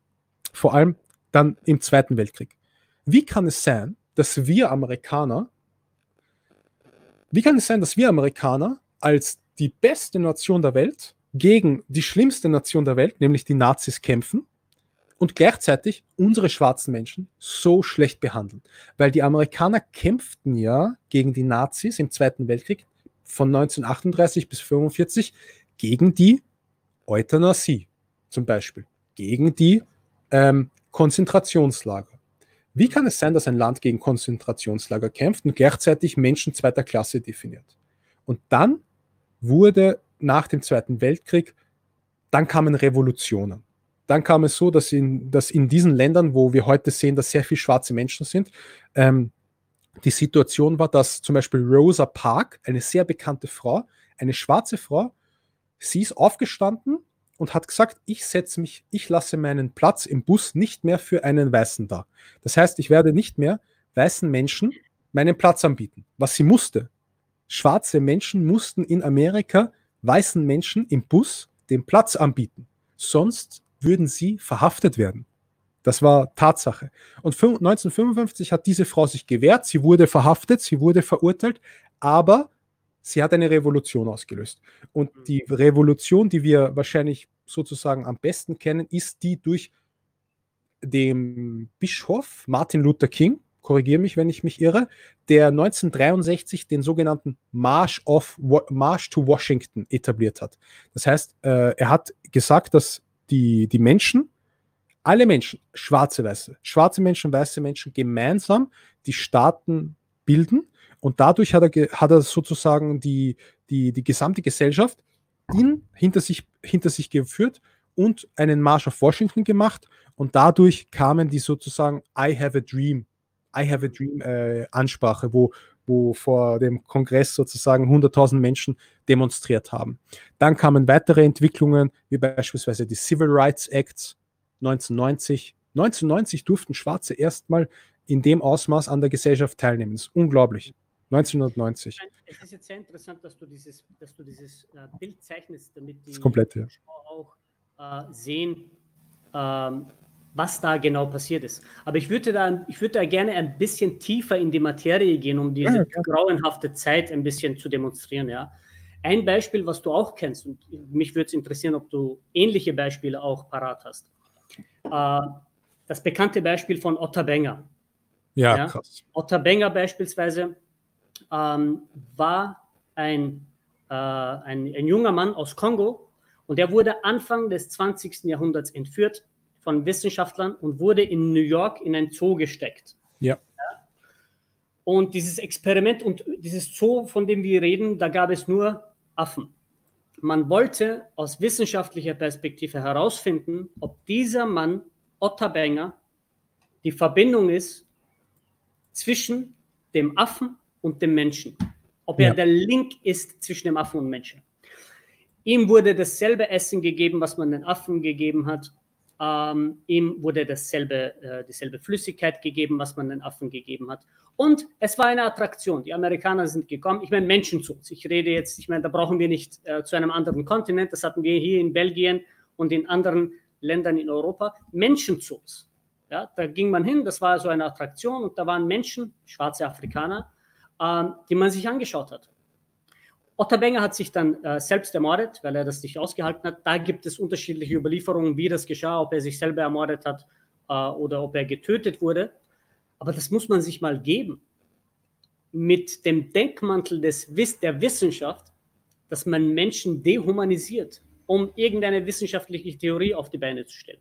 vor allem dann im Zweiten Weltkrieg. Wie kann es sein, dass wir Amerikaner, wie kann es sein, dass wir Amerikaner als die beste Nation der Welt gegen die schlimmste Nation der Welt, nämlich die Nazis, kämpfen und gleichzeitig unsere schwarzen Menschen so schlecht behandeln. Weil die Amerikaner kämpften ja gegen die Nazis im Zweiten Weltkrieg von 1938 bis 1945 gegen die Euthanasie zum Beispiel, gegen die ähm, Konzentrationslager. Wie kann es sein, dass ein Land gegen Konzentrationslager kämpft und gleichzeitig Menschen zweiter Klasse definiert? Und dann wurde nach dem Zweiten Weltkrieg, dann kamen Revolutionen. Dann kam es so, dass in, dass in diesen Ländern, wo wir heute sehen, dass sehr viele schwarze Menschen sind, ähm, die Situation war, dass zum Beispiel Rosa Park, eine sehr bekannte Frau, eine schwarze Frau, sie ist aufgestanden und hat gesagt, ich setze mich, ich lasse meinen Platz im Bus nicht mehr für einen Weißen da. Das heißt, ich werde nicht mehr weißen Menschen meinen Platz anbieten, was sie musste. Schwarze Menschen mussten in Amerika weißen Menschen im Bus den Platz anbieten. Sonst würden sie verhaftet werden. Das war Tatsache. Und 1955 hat diese Frau sich gewehrt, sie wurde verhaftet, sie wurde verurteilt, aber sie hat eine Revolution ausgelöst. Und mhm. die Revolution, die wir wahrscheinlich sozusagen am besten kennen, ist die durch den Bischof Martin Luther King, korrigiere mich, wenn ich mich irre, der 1963 den sogenannten March, of, March to Washington etabliert hat. Das heißt, äh, er hat gesagt, dass die, die Menschen, alle Menschen, schwarze, weiße, schwarze Menschen, weiße Menschen gemeinsam die Staaten bilden und dadurch hat er, hat er sozusagen die, die, die gesamte Gesellschaft in, hinter, sich, hinter sich geführt und einen Marsch auf Washington gemacht. Und dadurch kamen die sozusagen I have a dream, I have a dream äh, Ansprache, wo, wo vor dem Kongress sozusagen 100.000 Menschen demonstriert haben. Dann kamen weitere Entwicklungen, wie beispielsweise die Civil Rights Acts 1990. 1990 durften Schwarze erstmal in dem Ausmaß an der Gesellschaft teilnehmen. Das ist unglaublich. 1990. Es ist jetzt sehr interessant, dass du dieses, dass du dieses äh, Bild zeichnest, damit die komplett, ja. auch äh, sehen, ähm, was da genau passiert ist. Aber ich würde da, ich würde da gerne ein bisschen tiefer in die Materie gehen, um diese ja, grauenhafte Zeit ein bisschen zu demonstrieren. Ja. Ein Beispiel, was du auch kennst, und mich würde es interessieren, ob du ähnliche Beispiele auch parat hast. Äh, das bekannte Beispiel von Otter Benger. Ja, ja? krass. Otter Benger beispielsweise ähm, war ein, äh, ein, ein junger Mann aus Kongo und er wurde Anfang des 20. Jahrhunderts entführt von Wissenschaftlern und wurde in New York in ein Zoo gesteckt. Ja. Und dieses Experiment und dieses Zoo, von dem wir reden, da gab es nur Affen. Man wollte aus wissenschaftlicher Perspektive herausfinden, ob dieser Mann, Otter Banger, die Verbindung ist zwischen dem Affen und dem Menschen. Ob er ja. der Link ist zwischen dem Affen und Menschen. Ihm wurde dasselbe Essen gegeben, was man den Affen gegeben hat. Ähm, ihm wurde dasselbe, äh, dieselbe Flüssigkeit gegeben, was man den Affen gegeben hat. Und es war eine Attraktion. Die Amerikaner sind gekommen. Ich meine, Menschenzoos. Ich rede jetzt, ich meine, da brauchen wir nicht äh, zu einem anderen Kontinent. Das hatten wir hier in Belgien und in anderen Ländern in Europa. Menschenzoos. Ja, da ging man hin, das war so eine Attraktion und da waren Menschen, schwarze Afrikaner, ähm, die man sich angeschaut hat. Otter Benger hat sich dann äh, selbst ermordet, weil er das nicht ausgehalten hat. Da gibt es unterschiedliche Überlieferungen, wie das geschah, ob er sich selber ermordet hat äh, oder ob er getötet wurde. Aber das muss man sich mal geben. Mit dem Denkmantel des, der Wissenschaft, dass man Menschen dehumanisiert, um irgendeine wissenschaftliche Theorie auf die Beine zu stellen.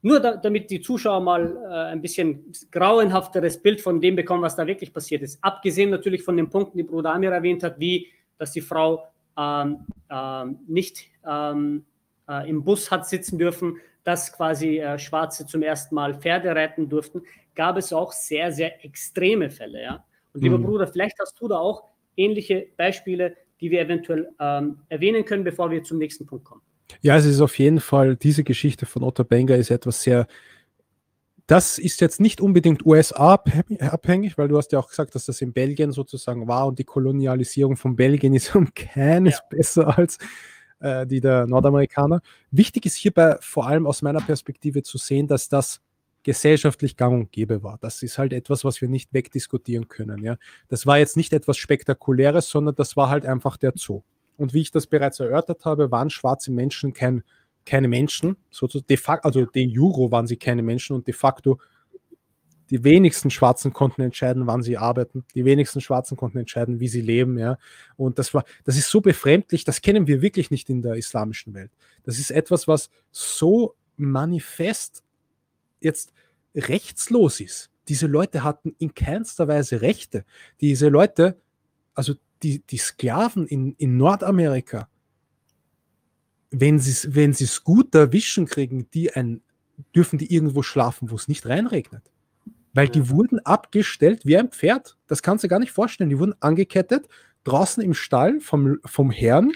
Nur da, damit die Zuschauer mal äh, ein bisschen grauenhafteres Bild von dem bekommen, was da wirklich passiert ist. Abgesehen natürlich von den Punkten, die Bruder Amir erwähnt hat, wie dass die Frau ähm, ähm, nicht ähm, äh, im Bus hat sitzen dürfen, dass quasi äh, Schwarze zum ersten Mal Pferde reiten durften, gab es auch sehr, sehr extreme Fälle. Ja? Und lieber mhm. Bruder, vielleicht hast du da auch ähnliche Beispiele, die wir eventuell ähm, erwähnen können, bevor wir zum nächsten Punkt kommen. Ja, es ist auf jeden Fall, diese Geschichte von Otto Benger ist etwas sehr, das ist jetzt nicht unbedingt USA-abhängig, weil du hast ja auch gesagt, dass das in Belgien sozusagen war und die Kolonialisierung von Belgien ist um keines ja. besser als äh, die der Nordamerikaner. Wichtig ist hierbei vor allem aus meiner Perspektive zu sehen, dass das gesellschaftlich gang und gäbe war. Das ist halt etwas, was wir nicht wegdiskutieren können. Ja? Das war jetzt nicht etwas Spektakuläres, sondern das war halt einfach der Zoo. Und wie ich das bereits erörtert habe, waren schwarze Menschen kein keine Menschen, sozusagen de facto, also de juro waren sie keine Menschen und de facto die wenigsten Schwarzen konnten entscheiden, wann sie arbeiten. Die wenigsten Schwarzen konnten entscheiden, wie sie leben. Ja. Und das war, das ist so befremdlich, das kennen wir wirklich nicht in der islamischen Welt. Das ist etwas, was so manifest jetzt rechtslos ist. Diese Leute hatten in keinster Weise Rechte. Diese Leute, also die, die Sklaven in, in Nordamerika, wenn sie es wenn gut erwischen kriegen, die ein, dürfen die irgendwo schlafen, wo es nicht reinregnet. Weil die wurden abgestellt wie ein Pferd. Das kannst du gar nicht vorstellen. Die wurden angekettet, draußen im Stall vom, vom Herrn.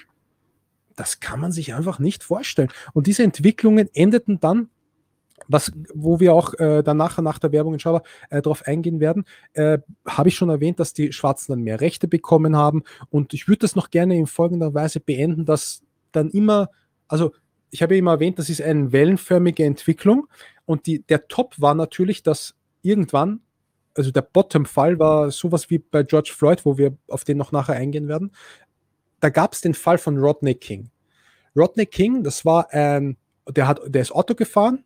Das kann man sich einfach nicht vorstellen. Und diese Entwicklungen endeten dann, was, wo wir auch äh, danach nach der Werbung inshallah äh, darauf eingehen werden, äh, habe ich schon erwähnt, dass die Schwarzen dann mehr Rechte bekommen haben. Und ich würde das noch gerne in folgender Weise beenden, dass dann immer, also ich habe ja immer erwähnt, das ist eine wellenförmige Entwicklung. Und die, der Top war natürlich, dass irgendwann, also der Bottom-Fall war sowas wie bei George Floyd, wo wir auf den noch nachher eingehen werden. Da gab es den Fall von Rodney King. Rodney King, das war ein, der, hat, der ist Auto gefahren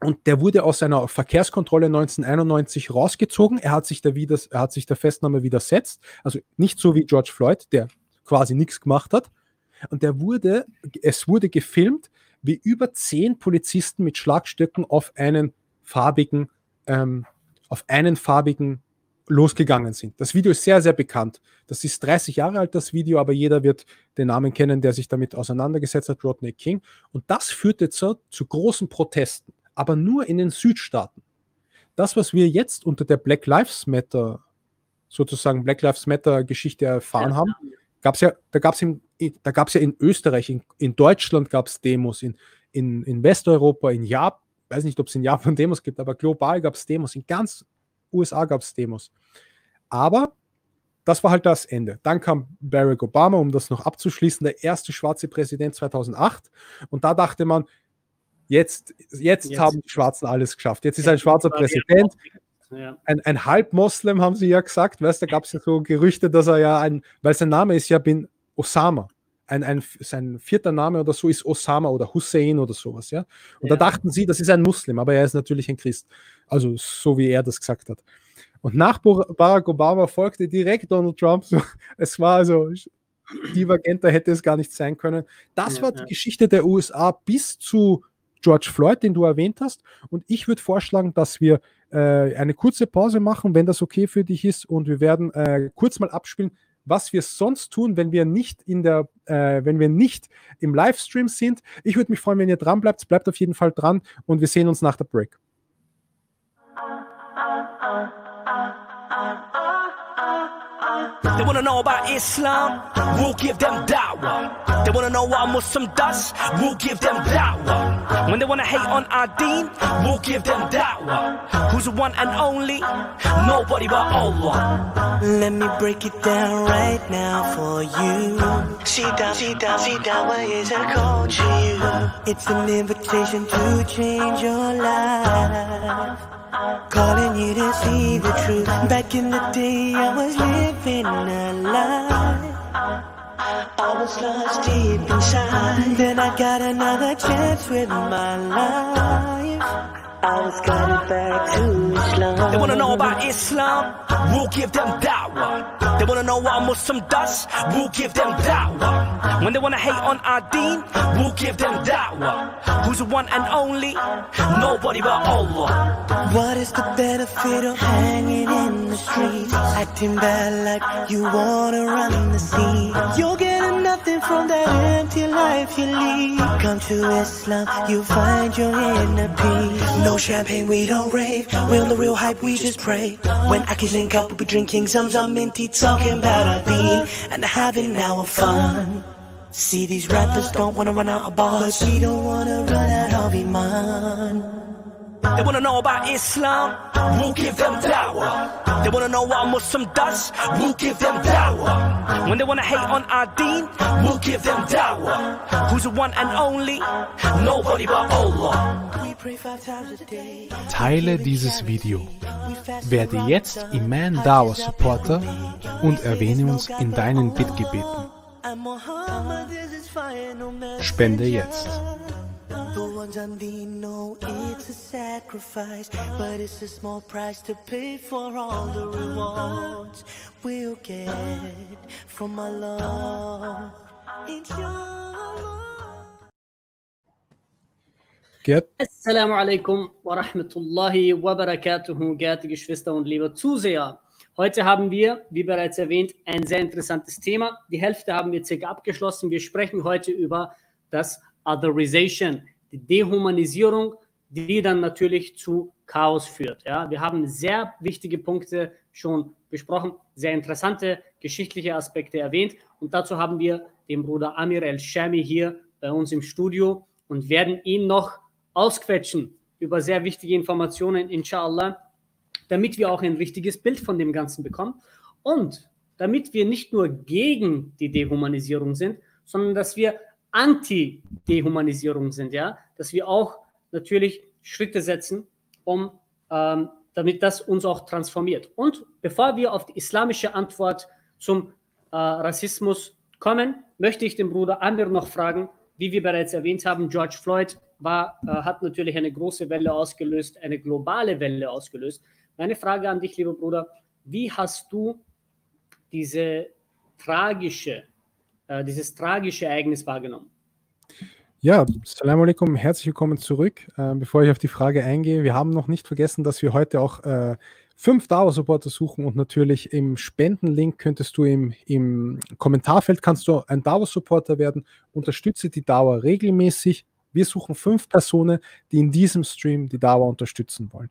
und der wurde aus seiner Verkehrskontrolle 1991 rausgezogen. Er hat sich der, wieder, er hat sich der Festnahme widersetzt. Also nicht so wie George Floyd, der quasi nichts gemacht hat. Und der wurde, es wurde gefilmt, wie über zehn Polizisten mit Schlagstöcken auf einen farbigen ähm, auf einen farbigen losgegangen sind. Das Video ist sehr, sehr bekannt. Das ist 30 Jahre alt, das Video, aber jeder wird den Namen kennen, der sich damit auseinandergesetzt hat, Rodney King. Und das führte zu, zu großen Protesten, aber nur in den Südstaaten. Das, was wir jetzt unter der Black Lives Matter, sozusagen Black Lives Matter Geschichte erfahren ja. haben, gab es ja, da gab es in, da gab's ja in Österreich, in, in Deutschland gab es Demos, in, in, in Westeuropa, in Japan, weiß nicht, ob es in Japan Demos gibt, aber global gab es Demos, in ganz USA gab es Demos. Aber das war halt das Ende. Dann kam Barack Obama, um das noch abzuschließen, der erste schwarze Präsident 2008. Und da dachte man, jetzt, jetzt, jetzt. haben die Schwarzen alles geschafft. Jetzt ist ein schwarzer Präsident. Ja. Ein, ein Halbmoslem, haben sie ja gesagt. Weißt da gab es ja so Gerüchte, dass er ja ein, weil sein Name ist ja Bin Osama ein, ein, sein vierter Name oder so ist Osama oder Hussein oder sowas, ja. Und ja. da dachten sie, das ist ein Muslim, aber er ist natürlich ein Christ. Also so wie er das gesagt hat. Und nach Barack Obama folgte direkt Donald Trump. Es war also divergenter hätte es gar nicht sein können. Das ja, war die ja. Geschichte der USA bis zu George Floyd, den du erwähnt hast. Und ich würde vorschlagen, dass wir äh, eine kurze Pause machen, wenn das okay für dich ist. Und wir werden äh, kurz mal abspielen, was wir sonst tun, wenn wir nicht in der, äh, wenn wir nicht im Livestream sind. Ich würde mich freuen, wenn ihr dran bleibt. Bleibt auf jeden Fall dran und wir sehen uns nach der Break. They wanna know about Islam, we'll give them da'wah. They wanna know what Muslim does, we'll give them da'wah. When they wanna hate on our deen, we'll give them da'wah. Who's the one and only? Nobody but Allah. Let me break it down right now for you. See down, see down, see what is a call to you? It's an invitation to change your life. Calling you to see the truth. Back in the day, I was living a lie. I was lost deep inside. Then I got another chance with my life. I was guided back to Islam. They wanna know about Islam? We'll give them da'wah. They wanna know what a Muslim does? We'll give them da'wah. When they wanna hate on our deen, we'll give them da'wah. Who's the one and only? Nobody but Allah. What is the benefit of hanging in the streets? Acting bad like you wanna run the scene. You're getting nothing from that empty life you lead. Come to Islam, you find your inner peace. No no champagne, we don't rave. We're the real hype, we just pray. When I can link up, we'll be drinking some some minty, talking about our bean and having our fun. See, these rappers don't wanna run out of bars, we don't wanna run out of Iman. They wanna know about Islam, we'll give them dawah. They wanna know what a Muslim does, we'll give them dawah. When they wanna hate on our deen, we'll give them dawah. Who's the one and only? Nobody but Allah. Teile dieses Video. Werde jetzt Iman Dawah Supporter und erwähne uns in deinen Bittgebeten. Spende jetzt. Need know it's a sacrifice, but it's a small price to pay for all the rewards we'll get from my love. Inshallah. Gerd, Assalamu alaikum wa rahmatullahi wa barakatuhu, geehrte Geschwister und liebe Zuseher. Heute haben wir, wie bereits erwähnt, ein sehr interessantes Thema. Die Hälfte haben wir circa abgeschlossen. Wir sprechen heute über das Otherization, die Dehumanisierung, die dann natürlich zu Chaos führt. Ja, wir haben sehr wichtige Punkte schon besprochen, sehr interessante geschichtliche Aspekte erwähnt und dazu haben wir den Bruder Amir El-Shami hier bei uns im Studio und werden ihn noch ausquetschen über sehr wichtige Informationen, inshallah, damit wir auch ein richtiges Bild von dem Ganzen bekommen und damit wir nicht nur gegen die Dehumanisierung sind, sondern dass wir Anti-Dehumanisierung sind, ja, dass wir auch natürlich Schritte setzen, um ähm, damit das uns auch transformiert. Und bevor wir auf die islamische Antwort zum äh, Rassismus kommen, möchte ich den Bruder Amir noch fragen, wie wir bereits erwähnt haben, George Floyd war, äh, hat natürlich eine große Welle ausgelöst, eine globale Welle ausgelöst. Meine Frage an dich, lieber Bruder, wie hast du diese tragische, äh, dieses tragische Ereignis wahrgenommen? Ja, Salam alaikum, herzlich willkommen zurück. Äh, bevor ich auf die Frage eingehe, wir haben noch nicht vergessen, dass wir heute auch äh, fünf Dauersupporter suchen und natürlich im Spendenlink könntest du im, im Kommentarfeld kannst du ein Dauersupporter werden. Unterstütze die Dauer regelmäßig. Wir suchen fünf Personen, die in diesem Stream die Dauer unterstützen wollen.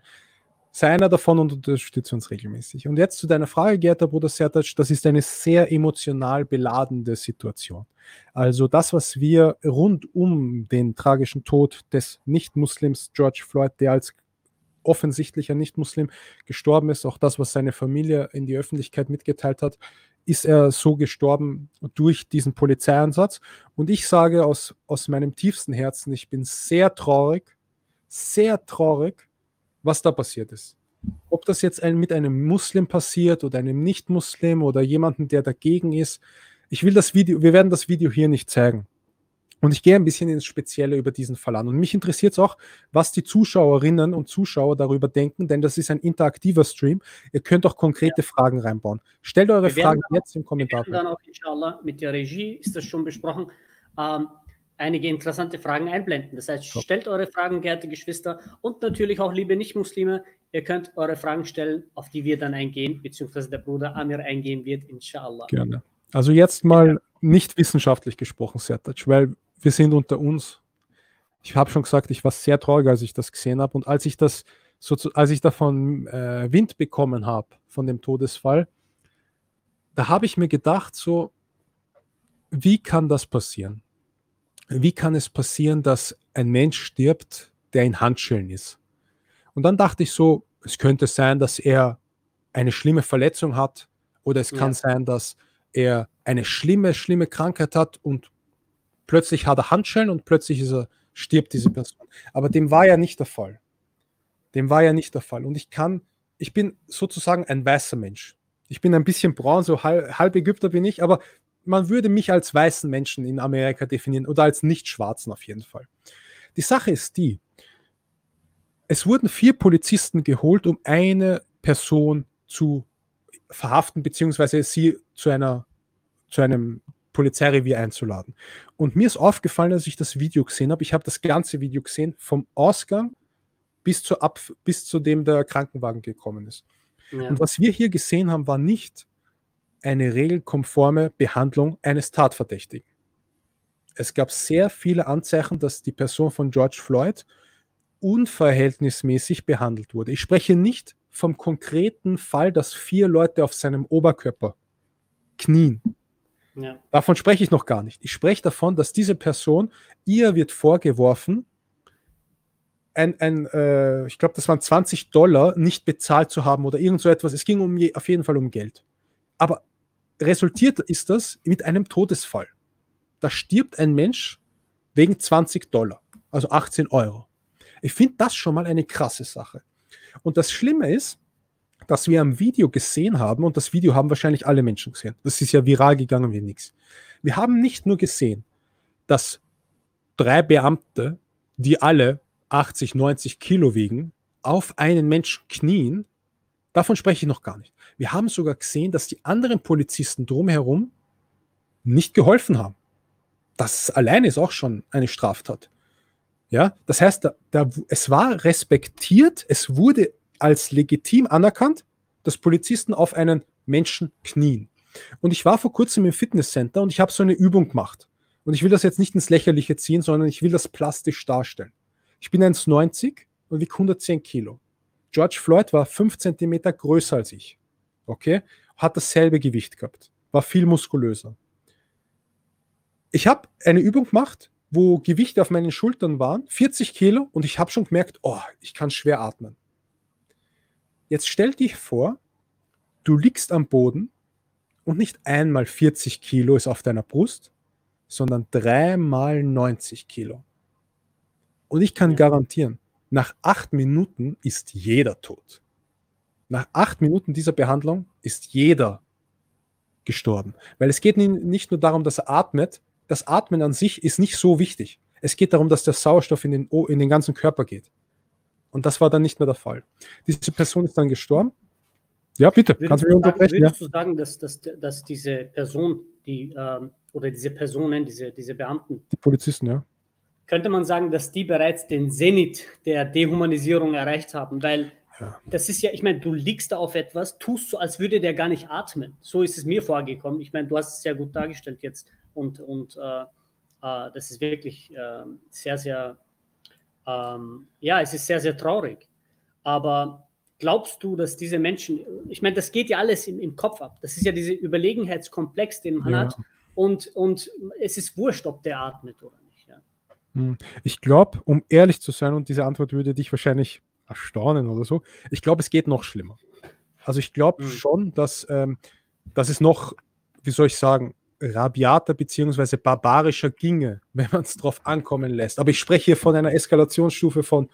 Sei einer davon und unterstütze uns regelmäßig. Und jetzt zu deiner Frage, Gerda Bruder Sertac, das ist eine sehr emotional beladene Situation. Also das, was wir rund um den tragischen Tod des Nicht-Muslims George Floyd, der als offensichtlicher Nicht-Muslim gestorben ist, auch das, was seine Familie in die Öffentlichkeit mitgeteilt hat, ist er so gestorben durch diesen Polizeieinsatz. Und ich sage aus, aus meinem tiefsten Herzen, ich bin sehr traurig, sehr traurig, was da passiert ist. Ob das jetzt ein, mit einem Muslim passiert oder einem Nicht-Muslim oder jemanden, der dagegen ist. Ich will das Video, wir werden das Video hier nicht zeigen. Und ich gehe ein bisschen ins Spezielle über diesen Fall an. Und mich interessiert es auch, was die Zuschauerinnen und Zuschauer darüber denken, denn das ist ein interaktiver Stream. Ihr könnt auch konkrete ja. Fragen reinbauen. Stellt eure Fragen auch, jetzt im Kommentar. Wir werden dann auch, inshallah, mit der Regie ist das schon besprochen. Ähm, einige interessante Fragen einblenden. Das heißt, stellt eure Fragen, geehrte Geschwister, und natürlich auch liebe Nicht-Muslime. Ihr könnt eure Fragen stellen, auf die wir dann eingehen, beziehungsweise der Bruder Amir eingehen wird, inshallah. Gerne. Also jetzt mal nicht wissenschaftlich gesprochen, Sertac, weil wir sind unter uns. Ich habe schon gesagt, ich war sehr traurig, als ich das gesehen habe. Und als ich das, so zu, als ich davon äh, Wind bekommen habe, von dem Todesfall, da habe ich mir gedacht, so, wie kann das passieren? Wie kann es passieren, dass ein Mensch stirbt, der in Handschellen ist? Und dann dachte ich so, es könnte sein, dass er eine schlimme Verletzung hat oder es kann ja. sein, dass er eine schlimme, schlimme Krankheit hat und plötzlich hat er Handschellen und plötzlich ist er, stirbt diese Person. Aber dem war ja nicht der Fall. Dem war ja nicht der Fall. Und ich kann, ich bin sozusagen ein weißer Mensch. Ich bin ein bisschen braun, so halb, halb Ägypter bin ich, aber man würde mich als weißen Menschen in Amerika definieren oder als nicht-schwarzen auf jeden Fall. Die Sache ist die, es wurden vier Polizisten geholt, um eine Person zu verhaften, beziehungsweise sie zu, einer, zu einem Polizeirevier einzuladen. Und mir ist aufgefallen, als ich das Video gesehen habe, ich habe das ganze Video gesehen, vom Ausgang bis zu, ab, bis zu dem der Krankenwagen gekommen ist. Ja. Und was wir hier gesehen haben, war nicht eine regelkonforme Behandlung eines Tatverdächtigen. Es gab sehr viele Anzeichen, dass die Person von George Floyd unverhältnismäßig behandelt wurde. Ich spreche nicht vom konkreten Fall, dass vier Leute auf seinem Oberkörper knien. Ja. Davon spreche ich noch gar nicht. Ich spreche davon, dass diese Person, ihr wird vorgeworfen, ein, ein äh, ich glaube, das waren 20 Dollar nicht bezahlt zu haben oder irgend so etwas. Es ging um je, auf jeden Fall um Geld. Aber resultiert ist das mit einem Todesfall. Da stirbt ein Mensch wegen 20 Dollar, also 18 Euro. Ich finde das schon mal eine krasse Sache. Und das Schlimme ist, dass wir am Video gesehen haben, und das Video haben wahrscheinlich alle Menschen gesehen. Das ist ja viral gegangen wie nichts. Wir haben nicht nur gesehen, dass drei Beamte die alle 80, 90 Kilo wiegen, auf einen Menschen knien, davon spreche ich noch gar nicht. Wir haben sogar gesehen, dass die anderen Polizisten drumherum nicht geholfen haben. Das alleine ist auch schon eine Straftat. Ja, das heißt, da, da, es war respektiert, es wurde als legitim anerkannt, dass Polizisten auf einen Menschen knien. Und ich war vor kurzem im Fitnesscenter und ich habe so eine Übung gemacht. Und ich will das jetzt nicht ins Lächerliche ziehen, sondern ich will das plastisch darstellen. Ich bin 1,90 und wiege 110 Kilo. George Floyd war 5 Zentimeter größer als ich. Okay? Hat dasselbe Gewicht gehabt. War viel muskulöser. Ich habe eine Übung gemacht, wo Gewichte auf meinen Schultern waren, 40 Kilo, und ich habe schon gemerkt, oh, ich kann schwer atmen. Jetzt stell dich vor, du liegst am Boden und nicht einmal 40 Kilo ist auf deiner Brust, sondern dreimal 90 Kilo. Und ich kann garantieren, nach acht Minuten ist jeder tot. Nach acht Minuten dieser Behandlung ist jeder gestorben. Weil es geht nicht nur darum, dass er atmet, das Atmen an sich ist nicht so wichtig. Es geht darum, dass der Sauerstoff in den, in den ganzen Körper geht. Und das war dann nicht mehr der Fall. Diese Person ist dann gestorben. Ja, bitte, würdest kannst du mich unterbrechen? Würdest ja? du sagen, dass, dass, dass diese Person, die, ähm, oder diese Personen, diese, diese Beamten, die Polizisten, ja. Könnte man sagen, dass die bereits den Zenit der Dehumanisierung erreicht haben? Weil ja. das ist ja, ich meine, du liegst da auf etwas, tust so, als würde der gar nicht atmen. So ist es mir vorgekommen. Ich meine, du hast es sehr gut dargestellt jetzt und, und äh, äh, das ist wirklich äh, sehr, sehr, ähm, ja, es ist sehr, sehr traurig. Aber glaubst du, dass diese Menschen, ich meine, das geht ja alles im, im Kopf ab. Das ist ja dieser Überlegenheitskomplex, den man ja. hat. Und, und es ist wurscht, ob der atmet oder. Ich glaube, um ehrlich zu sein, und diese Antwort würde dich wahrscheinlich erstaunen oder so, ich glaube, es geht noch schlimmer. Also ich glaube mhm. schon, dass, ähm, dass es noch, wie soll ich sagen, rabiater bzw. barbarischer ginge, wenn man es drauf ankommen lässt. Aber ich spreche hier von einer Eskalationsstufe von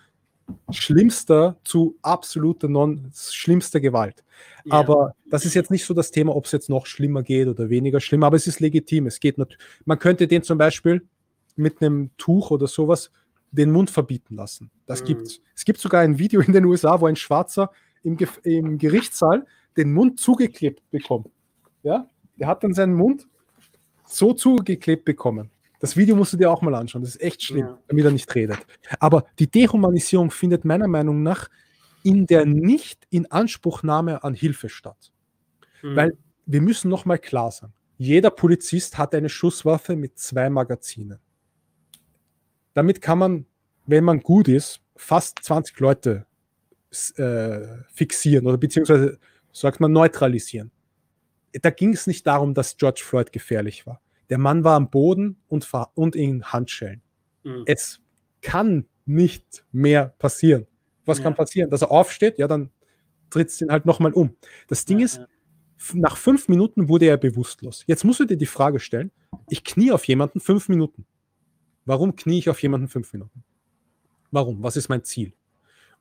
schlimmster zu absoluter non schlimmster Gewalt. Ja. Aber das ist jetzt nicht so das Thema, ob es jetzt noch schlimmer geht oder weniger schlimm, aber es ist legitim. Es geht natürlich. Man könnte den zum Beispiel mit einem Tuch oder sowas den Mund verbieten lassen. Das mhm. gibt es. gibt sogar ein Video in den USA, wo ein Schwarzer im, im Gerichtssaal den Mund zugeklebt bekommt. Ja, der hat dann seinen Mund so zugeklebt bekommen. Das Video musst du dir auch mal anschauen. Das ist echt schlimm, ja. damit er nicht redet. Aber die Dehumanisierung findet meiner Meinung nach in der Nicht-Inanspruchnahme an Hilfe statt. Mhm. Weil wir müssen noch mal klar sein. Jeder Polizist hat eine Schusswaffe mit zwei Magazinen. Damit kann man, wenn man gut ist, fast 20 Leute äh, fixieren oder beziehungsweise, sagt man, neutralisieren da ging es nicht darum, dass George Floyd gefährlich war. Der Mann war am Boden und, und in Handschellen. Mhm. Es kann nicht mehr passieren. Was ja. kann passieren? Dass er aufsteht, ja, dann tritt es ihn halt nochmal um. Das Ding ja, ist, ja. nach fünf Minuten wurde er bewusstlos. Jetzt musst du dir die Frage stellen, ich knie auf jemanden fünf Minuten. Warum knie ich auf jemanden fünf Minuten? Warum? Was ist mein Ziel?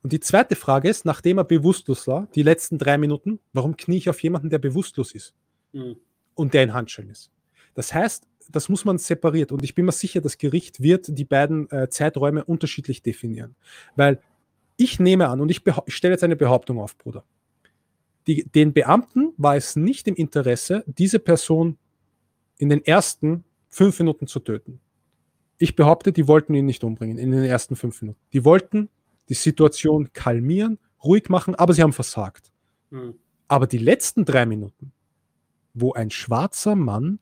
Und die zweite Frage ist, nachdem er bewusstlos war, die letzten drei Minuten, warum knie ich auf jemanden, der bewusstlos ist mhm. und der in Handschellen ist? Das heißt, das muss man separiert. Und ich bin mir sicher, das Gericht wird die beiden äh, Zeiträume unterschiedlich definieren. Weil ich nehme an, und ich, ich stelle jetzt eine Behauptung auf, Bruder. Die, den Beamten war es nicht im Interesse, diese Person in den ersten fünf Minuten zu töten. Ich behaupte, die wollten ihn nicht umbringen in den ersten fünf Minuten. Die wollten die Situation kalmieren, ruhig machen, aber sie haben versagt. Mhm. Aber die letzten drei Minuten, wo ein schwarzer Mann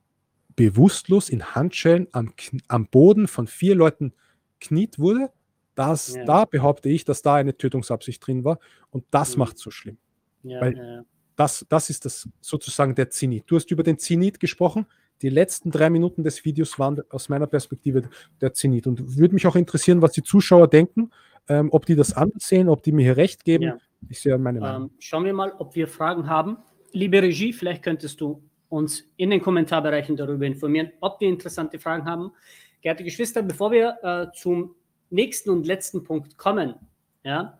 bewusstlos in Handschellen am, am Boden von vier Leuten kniet wurde, das, ja. da behaupte ich, dass da eine Tötungsabsicht drin war und das mhm. macht so schlimm. Ja, Weil ja. Das, das ist das sozusagen der Zenit. Du hast über den Zenit gesprochen. Die letzten drei Minuten des Videos waren aus meiner Perspektive der Zenit. Und würde mich auch interessieren, was die Zuschauer denken ähm, ob die das ansehen, ob die mir hier recht geben. Ja. Ich sehe meine Meinung. Ähm, schauen wir mal, ob wir Fragen haben. Liebe Regie, vielleicht könntest du uns in den Kommentarbereichen darüber informieren, ob wir interessante Fragen haben. Geehrte Geschwister, bevor wir äh, zum nächsten und letzten Punkt kommen, ja,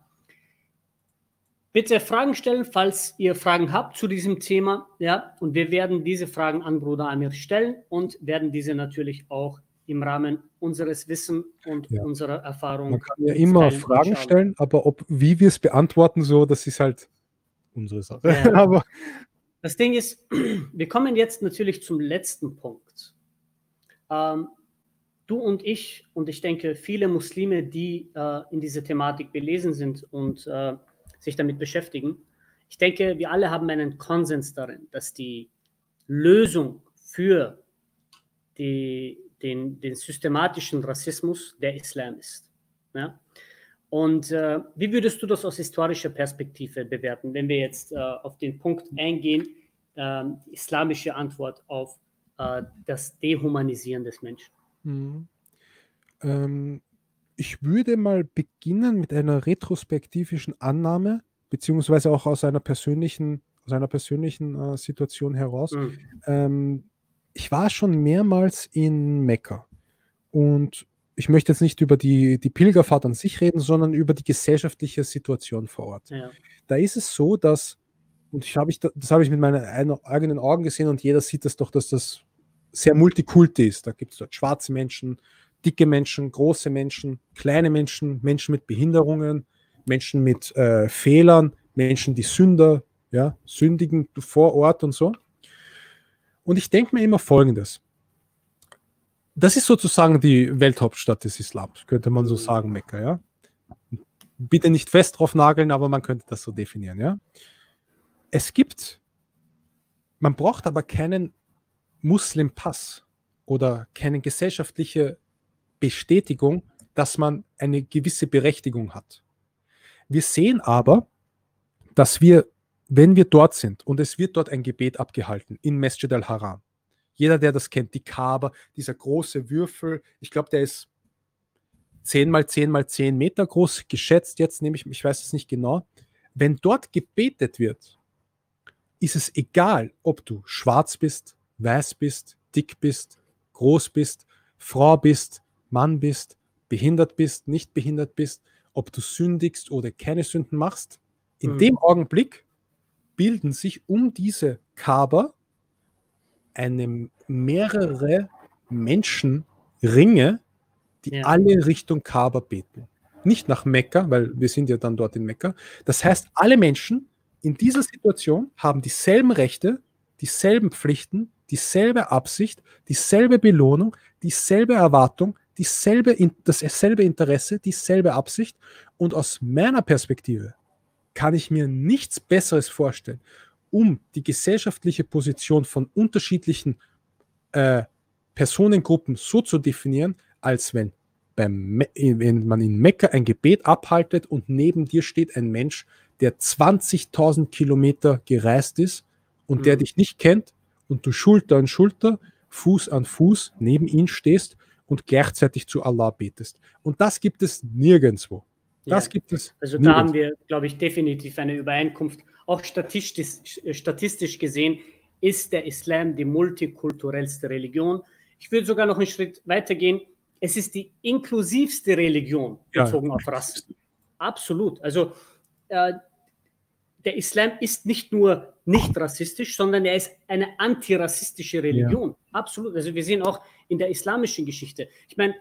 bitte Fragen stellen, falls ihr Fragen habt zu diesem Thema, ja, und wir werden diese Fragen an Bruder Amir stellen und werden diese natürlich auch im Rahmen unseres Wissens und Ja. unserer Erfahrung. Man kann ja immer teilen, Fragen stellen, aber ob, wie wir es beantworten, so, das ist halt unsere Sache. Ja. aber Das Ding ist, wir kommen jetzt natürlich zum letzten Punkt. Ähm, du und ich, und ich denke viele Muslime, die äh, in diese Thematik belesen sind und äh, sich damit beschäftigen, ich denke, wir alle haben einen Konsens darin, dass die Lösung für die, den, den systematischen Rassismus der Islam ist. Ja? Und äh, wie würdest du das aus historischer Perspektive bewerten, wenn wir jetzt äh, auf den Punkt eingehen, ähm, islamische Antwort auf äh, das Dehumanisieren des Menschen? Mhm. Ähm, ich würde mal beginnen mit einer retrospektivischen Annahme, beziehungsweise auch aus einer persönlichen, aus einer persönlichen äh, Situation heraus. Mhm. Ähm, ich war schon mehrmals in Mekka und ich möchte jetzt nicht über die, die Pilgerfahrt an sich reden, sondern über die gesellschaftliche Situation vor Ort. Ja. Da ist es so, dass, und ich habe ich, das habe ich mit meinen ein- eigenen Augen gesehen und jeder sieht das doch, dass das sehr multikulti ist. Da gibt es dort schwarze Menschen, dicke Menschen, große Menschen, kleine Menschen, Menschen mit Behinderungen, Menschen mit äh, Fehlern, Menschen, die Sünder, ja, sündigen vor Ort und so. Und ich denke mir immer Folgendes. Das ist sozusagen die Welthauptstadt des Islams, könnte man so sagen, Mekka, ja. Bitte nicht fest drauf nageln, aber man könnte das so definieren, ja. Es gibt, man braucht aber keinen Muslimpass oder keine gesellschaftliche Bestätigung, dass man eine gewisse Berechtigung hat. Wir sehen aber, dass wir, wenn wir dort sind und es wird dort ein Gebet abgehalten in Masjid al-Haram, jeder, der das kennt, die Kaaba, dieser große Würfel, ich glaube, der ist 10 mal 10 mal 10 Meter groß, geschätzt jetzt, nehme ich, ich weiß es nicht genau. Wenn dort gebetet wird, ist es egal, ob du schwarz bist, weiß bist, dick bist, groß bist, Frau bist, Mann bist, behindert bist, nicht behindert bist, ob du sündigst oder keine Sünden machst. In Mhm. dem Augenblick bilden sich um diese Kaaba eine mehrere Menschenringe, die Ja. alle Richtung Kaaba beten. Nicht nach Mekka, weil wir sind ja dann dort in Mekka. Das heißt, alle Menschen in dieser Situation haben dieselben Rechte, dieselben Pflichten, dieselbe Absicht, dieselbe Belohnung, dieselbe Erwartung, dieselbe, dasselbe Interesse, dieselbe Absicht. Und aus meiner Perspektive kann ich mir nichts Besseres vorstellen, um die gesellschaftliche Position von unterschiedlichen äh, Personengruppen so zu definieren, als wenn, beim wenn man in Mekka ein Gebet abhaltet und neben dir steht ein Mensch, der 20.000 Kilometer gereist ist und der Mhm. dich nicht kennt und du Schulter an Schulter, Fuß an Fuß neben ihm stehst und gleichzeitig zu Allah betest. Und das gibt es nirgendwo. Das Ja. gibt es Also da nirgendwo. haben wir, glaube ich, definitiv eine Übereinkunft. Auch statistisch, statistisch gesehen ist der Islam die multikulturellste Religion. Ich würde sogar noch einen Schritt weiter gehen. Es ist die inklusivste Religion Ja. bezogen auf Rasse. Absolut. Also äh, der Islam ist nicht nur nicht rassistisch, sondern er ist eine antirassistische Religion. Absolut. Also wir sehen auch in der islamischen Geschichte. Ich meine,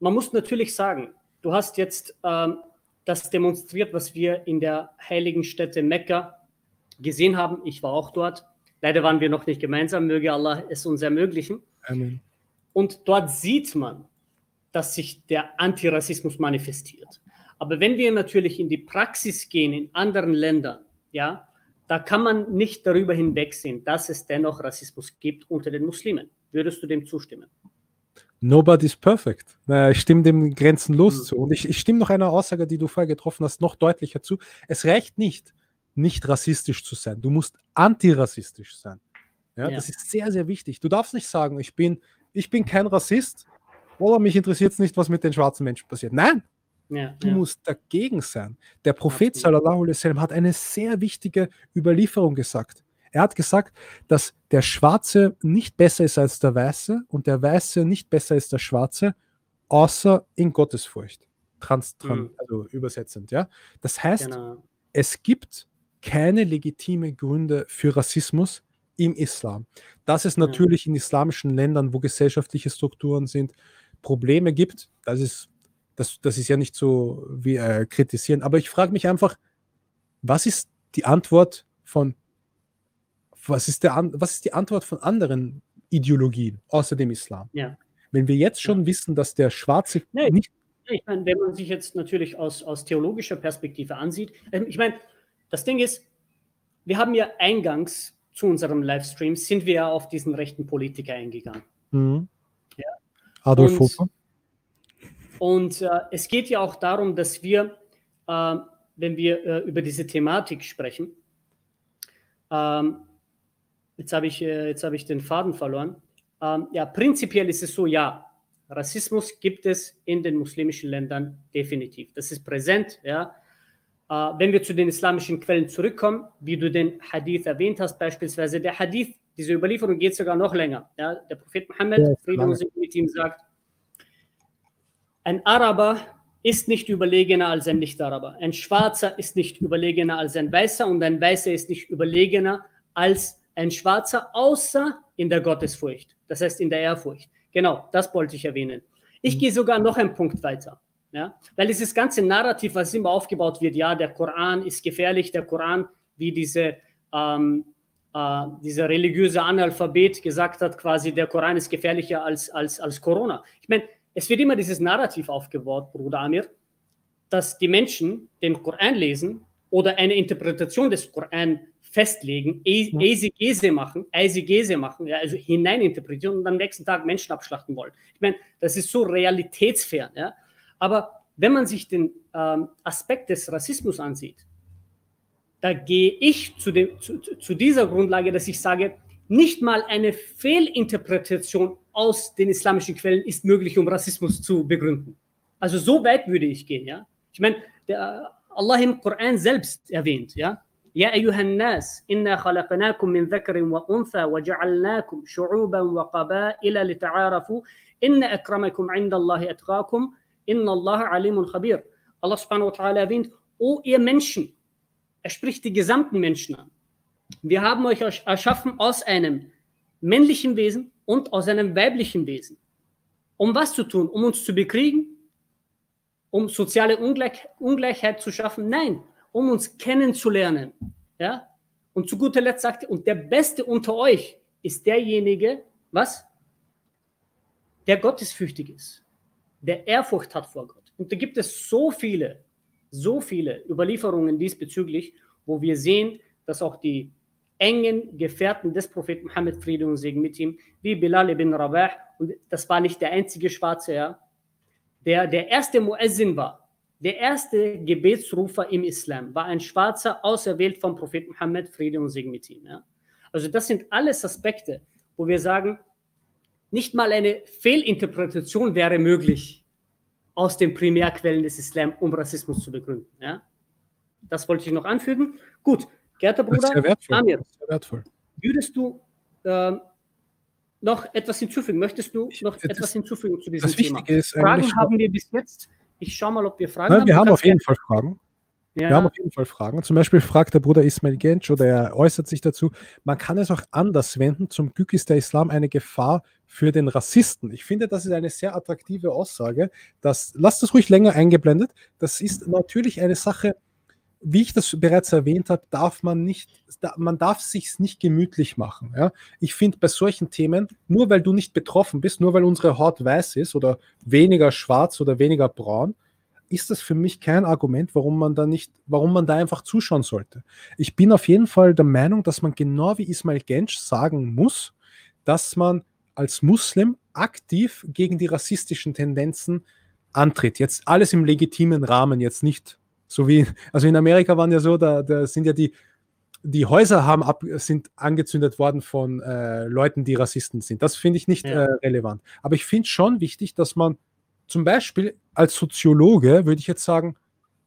man muss natürlich sagen, du hast jetzt ähm, das demonstriert, was wir in der heiligen Stätte Mekka gesehen haben. Ich war auch dort. Leider waren wir noch nicht gemeinsam. Möge Allah es uns ermöglichen. Amen. Und dort sieht man, dass sich der Antirassismus manifestiert. Aber wenn wir natürlich in die Praxis gehen in anderen Ländern, ja, da kann man nicht darüber hinwegsehen, dass es dennoch Rassismus gibt unter den Muslimen. Würdest du dem zustimmen? Nobody's perfect. Naja, ich stimme dem grenzenlos Mhm. zu. Und ich, ich stimme noch einer Aussage, die du vorher getroffen hast, noch deutlicher zu. Es reicht nicht, nicht rassistisch zu sein. Du musst antirassistisch sein. Ja, Ja. Das ist sehr, sehr wichtig. Du darfst nicht sagen, ich bin, ich bin kein Rassist oder mich interessiert es nicht, was mit den schwarzen Menschen passiert. Nein, Ja, du ja. musst dagegen sein. Der Prophet sallallahu alaihi hat eine sehr wichtige Überlieferung gesagt. Er hat gesagt, dass der Schwarze nicht besser ist als der Weiße und der Weiße nicht besser ist als der Schwarze, außer in Gottesfurcht. Trans, tran, Mhm. Also übersetzend, ja. Das heißt, Genau. es gibt keine legitime Gründe für Rassismus, im Islam. Dass es natürlich in islamischen Ländern, wo gesellschaftliche Strukturen sind, Probleme gibt, das ist, das, das ist ja nicht so wie äh, kritisieren. Aber ich frage mich einfach, was ist die Antwort von, was ist, der, was ist die Antwort von anderen Ideologien außer dem Islam? Ja. Wenn wir jetzt schon wissen, dass der Schwarze Nee, nicht Ich meine, wenn man sich jetzt natürlich aus, aus theologischer Perspektive ansieht, ähm, ich meine, das Ding ist, wir haben ja eingangs zu unserem Livestream, sind wir ja auf diesen rechten Politiker eingegangen. Mhm. Ja. Adolf Hofer. Und äh, es geht ja auch darum, dass wir, äh, wenn wir äh, über diese Thematik sprechen, ähm, jetzt habe ich, äh, jetzt habe ich den Faden verloren. Ähm, ja, prinzipiell ist es so, ja, Rassismus gibt es in den muslimischen Ländern definitiv. Das ist präsent, ja. Äh, wenn wir zu den islamischen Quellen zurückkommen, wie du den Hadith erwähnt hast, beispielsweise, der Hadith, diese Überlieferung geht sogar noch länger. Ja. Der Prophet Muhammad, Ja, Friede lange. und mit ihm, sagt, ein Araber ist nicht überlegener als ein Nicht-Araber. Ein Schwarzer ist nicht überlegener als ein Weißer und ein Weißer ist nicht überlegener als ein Schwarzer, außer in der Gottesfurcht, das heißt in der Ehrfurcht. Genau, das wollte ich erwähnen. Ich gehe sogar noch einen Punkt weiter. Ja? Weil dieses ganze Narrativ, was immer aufgebaut wird, ja, der Koran ist gefährlich, der Koran, wie diese, ähm, äh, dieser religiöse Analphabet gesagt hat, quasi der Koran ist gefährlicher als, als, als Corona. Ich meine, es wird immer dieses Narrativ aufgebaut, Bruder Amir, dass die Menschen den Koran lesen oder eine Interpretation des Koran festlegen, E-. Eisegese machen, Eisegese machen, ja, also hineininterpretieren und am nächsten Tag Menschen abschlachten wollen. Ich meine, das ist so realitätsfern. Ja? Aber wenn man sich den ähm, Aspekt des Rassismus ansieht, da gehe ich zu, dem, zu- zu dieser Grundlage, dass ich sage, nicht mal eine Fehlinterpretation aus den islamischen Quellen ist möglich, um Rassismus zu begründen. Also so weit würde ich gehen, ja. Ich meine, der, Allah im Koran selbst erwähnt, ja. يا أيها الناس إنا خلقناكم من ذكر وأنثى وجعلناكم شعوبا وقبائل لتعارفوا إن أكرمكم عند الله أتقاكم إن الله عليم خبير Allah subhanahu wa ta'ala erwähnt, O ihr Menschen, er spricht die gesamten Menschen an. Wir haben euch ersch- erschaffen aus einem männlichen Wesen und aus einem weiblichen Wesen. Um was zu tun? Um uns zu bekriegen? Um soziale Ungleich Ungleichheit zu schaffen? Nein, um uns kennenzulernen. Ja? Und zu guter Letzt sagt er, und der Beste unter euch ist derjenige, was? Der gottesfürchtig ist, der Ehrfurcht hat vor Gott. Und da gibt es so viele, so viele Überlieferungen diesbezüglich, wo wir sehen, dass auch die engen Gefährten des Propheten Muhammad, Friede und Segen mit ihm, wie Bilal ibn Rabah, und das war nicht der einzige Schwarze, ja, der der erste Muezzin war, der erste Gebetsrufer im Islam, war ein Schwarzer, auserwählt vom Propheten Muhammad, Friede und Segen mit ihm. Ja. Also das sind alles Aspekte, wo wir sagen, nicht mal eine Fehlinterpretation wäre möglich aus den Primärquellen des Islam, um Rassismus zu begründen. Ja. Das wollte ich noch anfügen. Gut, geehrter Das ist Bruder, sehr wertvoll. Amir, Das ist sehr wertvoll. würdest du ähm, noch etwas hinzufügen? Möchtest du noch das- etwas hinzufügen zu diesem Das Thema? Wichtige ist Fragen haben wir bis jetzt. Ich schaue mal, ob wir Fragen Nein, haben. wir haben auf jeden Fall Fragen. Ja, Wir haben auf jeden Fall Fragen. Zum Beispiel fragt der Bruder Ismail Gensch oder er äußert sich dazu, man kann es auch anders wenden. Zum Glück ist der Islam eine Gefahr für den Rassisten. Ich finde, das ist eine sehr attraktive Aussage. Das, lasst das ruhig länger eingeblendet. Das ist natürlich eine Sache, wie ich das bereits erwähnt habe, darf man nicht, man darf sich nicht gemütlich machen. Ja? Ich finde bei solchen Themen, nur weil du nicht betroffen bist, nur weil unsere Haut weiß ist oder weniger schwarz oder weniger braun, ist das für mich kein Argument, warum man da nicht, warum man da einfach zuschauen sollte. Ich bin auf jeden Fall der Meinung, dass man genau wie Ismail Gensch sagen muss, dass man als Muslim aktiv gegen die rassistischen Tendenzen antritt. Jetzt alles im legitimen Rahmen, jetzt nicht so wie, also in Amerika waren ja so, da, da sind ja die, die Häuser haben ab, sind angezündet worden von äh, Leuten, die Rassisten sind. Das finde ich nicht Ja. äh, relevant. Aber ich finde schon wichtig, dass man zum Beispiel als Soziologe würde ich jetzt sagen,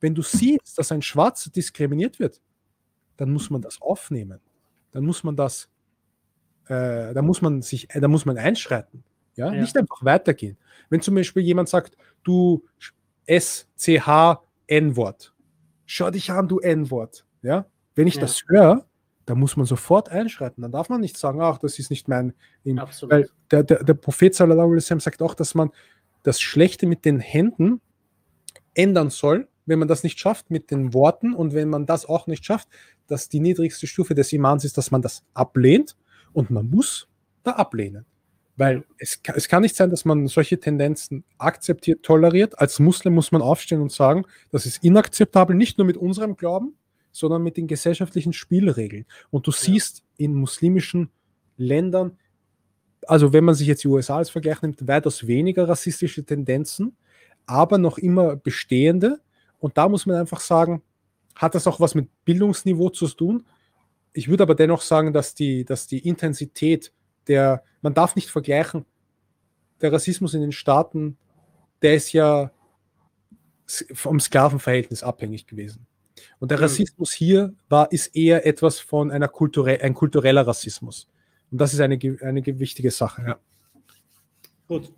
wenn du siehst, dass ein Schwarzer diskriminiert wird, dann muss man das aufnehmen. Dann muss man das, äh, da muss man sich, da muss man einschreiten. Ja? Ja. Nicht einfach weitergehen. Wenn zum Beispiel jemand sagt, du S, C, H, N-Wort, schau dich an, du N-Wort. Ja? Wenn ich Ja. das höre, da muss man sofort einschreiten. Dann darf man nicht sagen, ach, das ist nicht mein. Absolut. Weil der, der, der Prophet sallallahu alaihi wasallam sagt auch, dass man das Schlechte mit den Händen ändern soll, wenn man das nicht schafft mit den Worten und wenn man das auch nicht schafft, dass die niedrigste Stufe des Imans ist, dass man das ablehnt und man muss da ablehnen. Weil es, kann- es kann nicht sein, dass man solche Tendenzen akzeptiert, toleriert. Als Muslim muss man aufstehen und sagen, das ist inakzeptabel, nicht nur mit unserem Glauben, sondern mit den gesellschaftlichen Spielregeln. Und du siehst in muslimischen Ländern, also wenn man sich jetzt die USA als Vergleich nimmt, weitaus weniger rassistische Tendenzen, aber noch immer bestehende. Und da muss man einfach sagen, hat das auch was mit Bildungsniveau zu tun? Ich würde aber dennoch sagen, dass die, dass die Intensität der, man darf nicht vergleichen, der Rassismus in den Staaten, der ist ja vom Sklavenverhältnis abhängig gewesen. Und der Mhm. Rassismus hier war, ist eher etwas von einer kulturell, ein kultureller Rassismus. Und das ist eine, eine ge- wichtige Sache. Ja. Gut,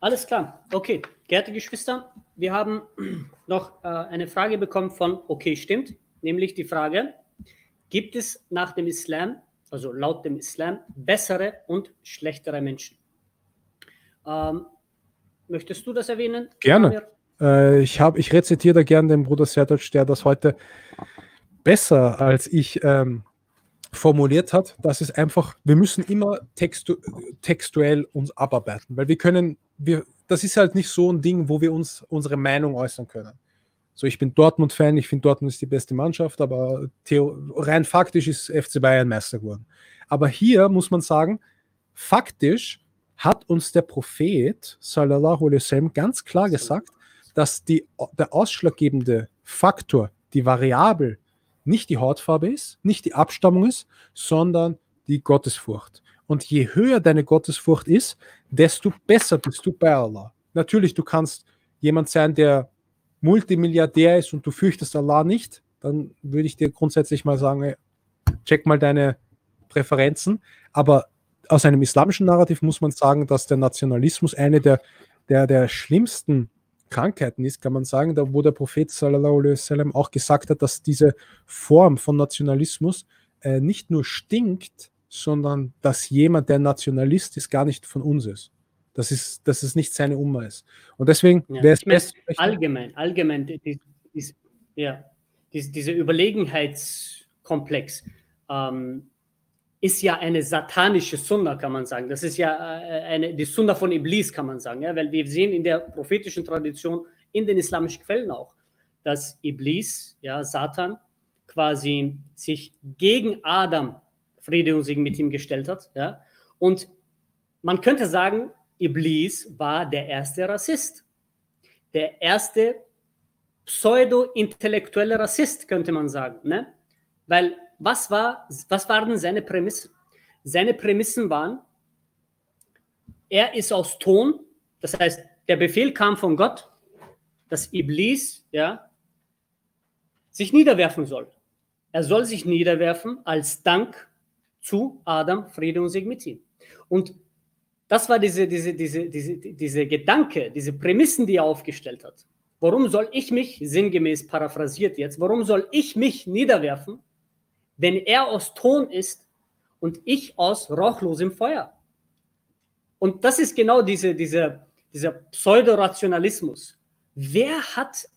alles klar. Okay, geehrte Geschwister, wir haben noch äh, eine Frage bekommen von Okay, stimmt, nämlich die Frage, gibt es nach dem Islam, also laut dem Islam, bessere und schlechtere Menschen? Ähm, möchtest du das erwähnen? Gerne. Äh, ich, hab, ich rezitiere da gerne den Bruder Sertac, der das heute besser als ich ähm, formuliert hat. Das ist einfach, wir müssen immer textu textuell uns abarbeiten, weil wir können, wir, das ist halt nicht so ein Ding, wo wir uns unsere Meinung äußern können. So, ich bin Dortmund-Fan, ich finde Dortmund ist die beste Mannschaft, aber theo rein faktisch ist FC Bayern Meister geworden. Aber hier muss man sagen, faktisch hat uns der Prophet, sallallahu alaihi wasallam, ganz klar gesagt, dass die, der ausschlaggebende Faktor, die Variable, nicht die Hautfarbe ist, nicht die Abstammung ist, sondern die Gottesfurcht. Und je höher deine Gottesfurcht ist, desto besser bist du bei Allah. Natürlich, du kannst jemand sein, der Multimilliardär ist und du fürchtest Allah nicht, dann würde ich dir grundsätzlich mal sagen, check mal deine Präferenzen. Aber aus einem islamischen Narrativ muss man sagen, dass der Nationalismus eine der, der, der schlimmsten Krankheiten ist, kann man sagen, da wo der Prophet sallallahu alaihi wasallam auch gesagt hat, dass diese Form von Nationalismus äh, nicht nur stinkt, sondern dass jemand, der Nationalist ist, gar nicht von uns ist. Das ist, dass es nicht seine Umma ist. Und deswegen Ja, wäre es besser. allgemein, allgemein, die, die, die, ja, die, dieser Überlegenheitskomplex ähm, ist ja eine satanische Sunna, kann man sagen. Das ist ja äh, eine, die Sunna von Iblis, kann man sagen. Ja? Weil wir sehen in der prophetischen Tradition, in den islamischen Quellen auch, dass Iblis, ja, Satan, quasi sich gegen Adam, Friede und Segen mit ihm gestellt hat. Ja? Und man könnte sagen, Iblis war der erste Rassist der erste pseudo-intellektuelle Rassist, könnte man sagen. Ne? Weil was, war, was waren seine Prämissen? Seine Prämissen waren, er ist aus Ton, das heißt, der Befehl kam von Gott, dass Iblis ja, sich niederwerfen soll. Er soll sich niederwerfen als Dank zu Adam, Friede und Segen mit ihm. Und das war diese, diese, diese, diese, diese Gedanke, diese Prämissen, die er aufgestellt hat. Warum soll ich mich, sinngemäß paraphrasiert jetzt, warum soll ich mich niederwerfen, wenn er aus Ton ist und ich aus rauchlosem Feuer? Und das ist genau diese, diese, dieser Pseudorationalismus. Wer hat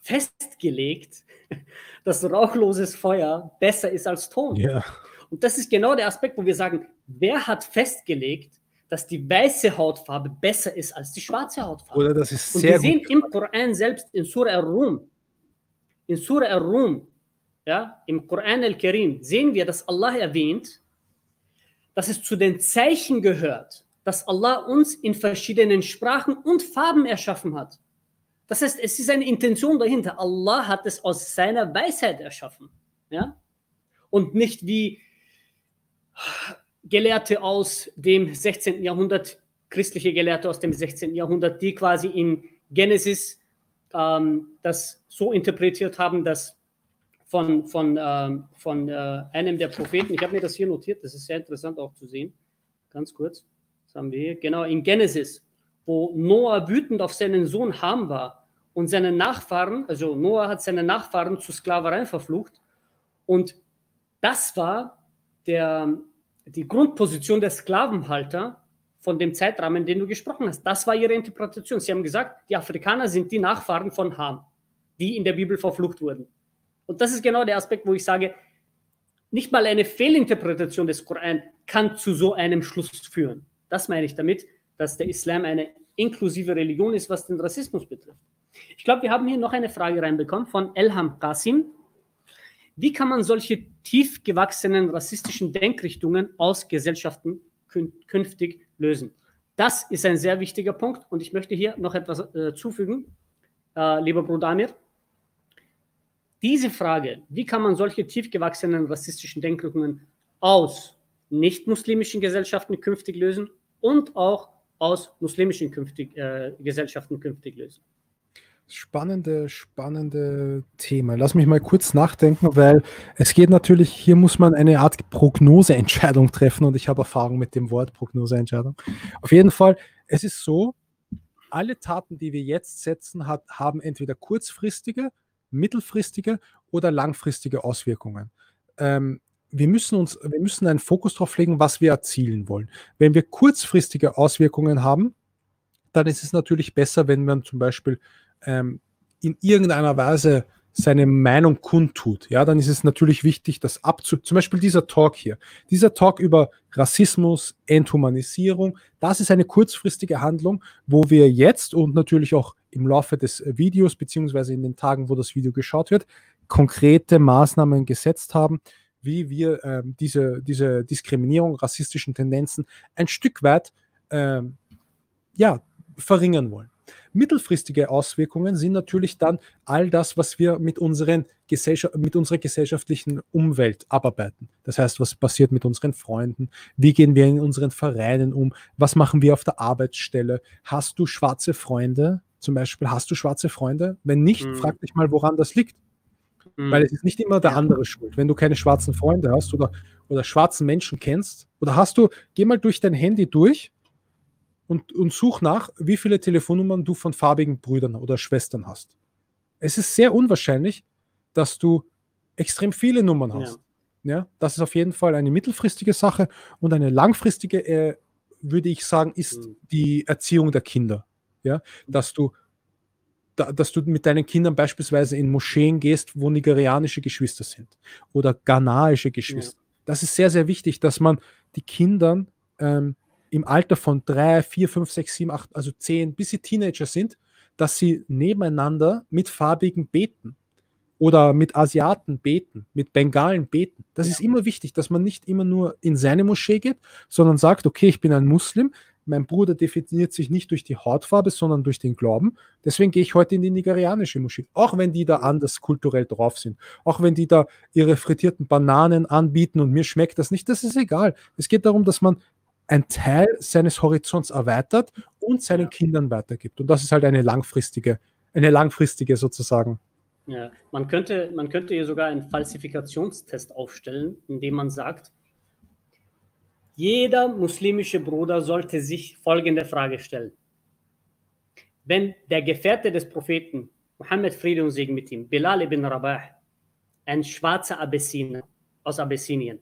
festgelegt, dass rauchloses Feuer besser ist als Ton? Ja. Und das ist genau der Aspekt, wo wir sagen, wer hat festgelegt, dass die weiße Hautfarbe besser ist als die schwarze Hautfarbe? Oder das ist Und sehr wir sehen im Koran selbst, in Surah Ar-Rum, in Surah Ar-Rum, ja, im Koran al-Karim, sehen wir, dass Allah erwähnt, dass es zu den Zeichen gehört, dass Allah uns in verschiedenen Sprachen und Farben erschaffen hat. Das heißt, es ist eine Intention dahinter. Allah hat es aus seiner Weisheit erschaffen. Ja? Und nicht wie Gelehrte aus dem 16. Jahrhundert, christliche Gelehrte aus dem 16. Jahrhundert, die quasi in Genesis ähm, das so interpretiert haben, dass von, von, ähm, von äh, einem der Propheten, ich habe mir das hier notiert, das ist sehr interessant auch zu sehen, ganz kurz, das haben wir hier, genau in Genesis, wo Noah wütend auf seinen Sohn Ham war und seine Nachfahren, also Noah hat seine Nachfahren zur Sklaverei verflucht und das war der, die Grundposition der Sklavenhalter von dem Zeitrahmen, den du gesprochen hast. Das war ihre Interpretation. Sie haben gesagt, die Afrikaner sind die Nachfahren von Ham, die in der Bibel verflucht wurden. Und das ist genau der Aspekt, wo ich sage, nicht mal eine Fehlinterpretation des Koran kann zu so einem Schluss führen. Das meine ich damit, dass der Islam eine inklusive Religion ist, was den Rassismus betrifft. Ich glaube, wir haben hier noch eine Frage reinbekommen von Elham Qasim. Wie kann man solche tief gewachsenen rassistischen Denkrichtungen aus Gesellschaften künftig lösen? Das ist ein sehr wichtiger Punkt und ich möchte hier noch etwas äh, zufügen, äh, lieber Bruder Amir. Diese Frage, wie kann man solche tief gewachsenen rassistischen Denkrichtungen aus nicht-muslimischen Gesellschaften künftig lösen und auch aus muslimischen künftig, äh, Gesellschaften künftig lösen? Spannende, spannende Thema. Lass mich mal kurz nachdenken, weil es geht natürlich, hier muss man eine Art Prognoseentscheidung treffen und ich habe Erfahrung mit dem Wort Prognoseentscheidung. Auf jeden Fall, es ist so, alle Taten, die wir jetzt setzen, hat, haben entweder kurzfristige, mittelfristige oder langfristige Auswirkungen. Ähm, wir müssen uns, wir müssen einen Fokus darauf legen, was wir erzielen wollen. Wenn wir kurzfristige Auswirkungen haben, dann ist es natürlich besser, wenn man zum Beispiel ähm, in irgendeiner Weise seine Meinung kundtut, ja, dann ist es natürlich wichtig, das abzu... Zum Beispiel dieser Talk hier. Dieser Talk über Rassismus, Enthumanisierung, das ist eine kurzfristige Handlung, wo wir jetzt und natürlich auch im Laufe des Videos, beziehungsweise in den Tagen, wo das Video geschaut wird, konkrete Maßnahmen gesetzt haben, wie wir ähm, diese, diese Diskriminierung, rassistischen Tendenzen ein Stück weit ähm, ja, verringern wollen. Mittelfristige Auswirkungen sind natürlich dann all das, was wir mit, unseren Gesellschaft, mit unserer gesellschaftlichen Umwelt abarbeiten. Das heißt, was passiert mit unseren Freunden? Wie gehen wir in unseren Vereinen um? Was machen wir auf der Arbeitsstelle? Hast du schwarze Freunde? Zum Beispiel, hast du schwarze Freunde? Wenn nicht, mhm. frag dich mal, woran das liegt. Mhm. Weil es ist nicht immer der andere schuld. Wenn du keine schwarzen Freunde hast oder, oder schwarzen Menschen kennst, oder hast du, geh mal durch dein Handy durch und, und such nach, wie viele Telefonnummern du von farbigen Brüdern oder Schwestern hast. Es ist sehr unwahrscheinlich, dass du extrem viele Nummern hast. Ja. ja das ist auf jeden Fall eine mittelfristige Sache und eine langfristige, äh, würde ich sagen, ist mhm. die Erziehung der Kinder. Ja, dass du da, dass du mit deinen Kindern beispielsweise in Moscheen gehst, wo nigerianische Geschwister sind oder ghanaische Geschwister. Ja. Das ist sehr, sehr wichtig, dass man die Kindern ähm, im Alter von drei, vier, fünf, sechs, sieben, acht, also zehn, bis sie Teenager sind, dass sie nebeneinander mit Farbigen beten oder mit Asiaten beten, mit Bengalen beten. Das ja. ist immer wichtig, dass man nicht immer nur in seine Moschee geht, sondern sagt, okay, ich bin ein Muslim, mein Bruder definiert sich nicht durch die Hautfarbe, sondern durch den Glauben. Deswegen gehe ich heute in die nigerianische Moschee. Auch wenn die da anders kulturell drauf sind. Auch wenn die da ihre frittierten Bananen anbieten und mir schmeckt das nicht. Das ist egal. Es geht darum, dass man ein Teil seines Horizonts erweitert und seinen Kindern weitergibt. Und das ist halt eine langfristige, eine langfristige sozusagen. Ja, man könnte, man könnte hier sogar einen Falsifikationstest aufstellen, indem man sagt, jeder muslimische Bruder sollte sich folgende Frage stellen. Wenn der Gefährte des Propheten, Muhammad Friede und Segen mit ihm, Bilal ibn Rabah, ein schwarzer Abyssiner aus Abyssinien,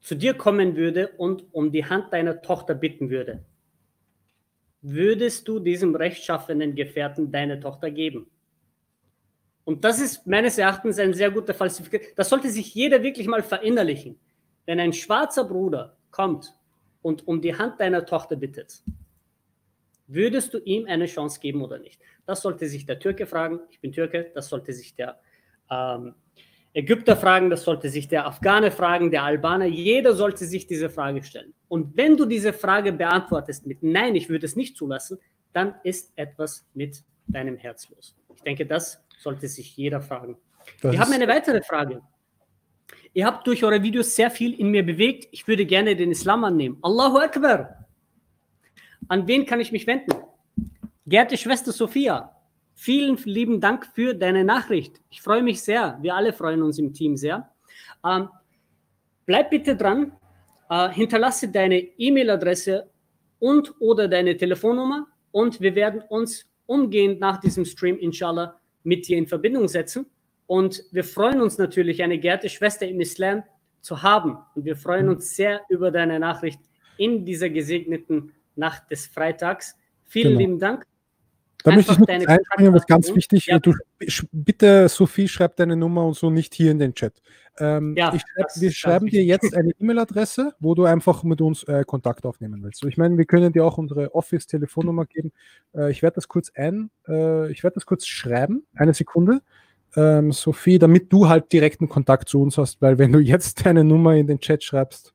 zu dir kommen würde und um die Hand deiner Tochter bitten würde, würdest du diesem rechtschaffenen Gefährten deine Tochter geben? Und das ist meines Erachtens ein sehr guter Falsifikat. Das sollte sich jeder wirklich mal verinnerlichen. Wenn ein schwarzer Bruder kommt und um die Hand deiner Tochter bittet, würdest du ihm eine Chance geben oder nicht? Das sollte sich der Türke fragen. Ich bin Türke. Das sollte sich der ähm, Ägypter fragen, das sollte sich der Afghane fragen, der Albaner, jeder sollte sich diese Frage stellen. Und wenn du diese Frage beantwortest mit Nein, ich würde es nicht zulassen, dann ist etwas mit deinem Herz los. Ich denke, das sollte sich jeder fragen. Das Wir haben eine weitere Frage. Ihr habt durch eure Videos sehr viel in mir bewegt. Ich würde gerne den Islam annehmen. Allahu Akbar. An wen kann ich mich wenden? Geehrte Schwester Sophia, Vielen lieben Dank für deine Nachricht. Ich freue mich sehr. Wir alle freuen uns im Team sehr. Ähm, bleib bitte dran. Äh, hinterlasse deine E-Mail-Adresse und oder deine Telefonnummer und wir werden uns umgehend nach diesem Stream inshallah mit dir in Verbindung setzen Und wir freuen uns natürlich, eine geehrte Schwester im Islam zu haben. Und wir freuen uns sehr über deine Nachricht in dieser gesegneten Nacht des Freitags. Vielen Genau. lieben Dank. Da möchte ich noch einbringen, was ganz wichtig Ja. Du, bitte, Sophie, schreib deine Nummer und so nicht hier in den Chat. Ähm, Ja, ich schreib, das wir schreiben dir jetzt eine E-Mail-Adresse, wo du einfach mit uns äh, Kontakt aufnehmen willst. So, ich meine, wir können dir auch unsere Office-Telefonnummer geben. Äh, ich werde das kurz ein, äh, ich werde das kurz schreiben, eine Sekunde. Ähm, Sophie, damit du halt direkten Kontakt zu uns hast, weil wenn du jetzt deine Nummer in den Chat schreibst,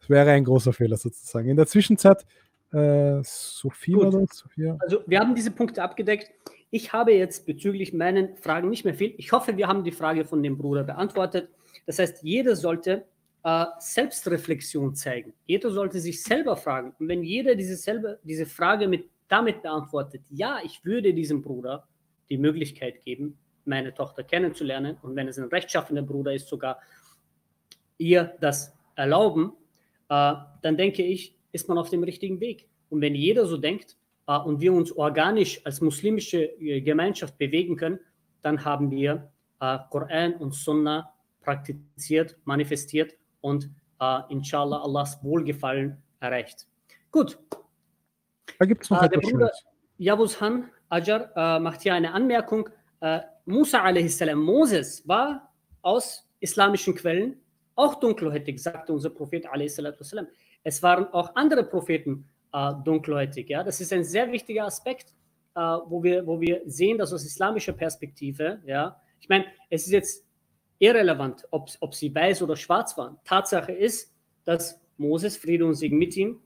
das wäre ein großer Fehler sozusagen. In der Zwischenzeit, äh, Sophie Gut. war das? Sophia? Also wir haben diese Punkte abgedeckt. Ich habe jetzt bezüglich meinen Fragen nicht mehr viel. Ich hoffe, wir haben die Frage von dem Bruder beantwortet. Das heißt, jeder sollte äh, Selbstreflexion zeigen. Jeder sollte sich selber fragen. Und wenn jeder diese, selber, diese Frage mit, damit beantwortet, ja, ich würde diesem Bruder die Möglichkeit geben, meine Tochter kennenzulernen und wenn es ein rechtschaffender Bruder ist, sogar ihr das erlauben, äh, dann denke ich, ist man auf dem richtigen Weg. Und wenn jeder so denkt äh, und wir uns organisch als muslimische äh, Gemeinschaft bewegen können, dann haben wir äh, Koran und Sunna praktiziert, manifestiert und äh, inshallah Allahs Wohlgefallen erreicht. Gut, Da gibt es noch der etwas Bruder- Schönes. Yavuz Han Ajar äh, macht hier eine Anmerkung. Äh, Musa a.s., Moses war aus islamischen Quellen auch dunkelhäutig, sagte unser Prophet a.s. Es waren auch andere Propheten äh, dunkelhäutig. Ja? Das ist ein sehr wichtiger Aspekt, äh, wo, wir, wo wir sehen, dass aus islamischer Perspektive, ja, ich meine, es ist jetzt irrelevant, ob, ob sie weiß oder schwarz waren. Tatsache ist, dass Moses, Friede und Segen mit ihm,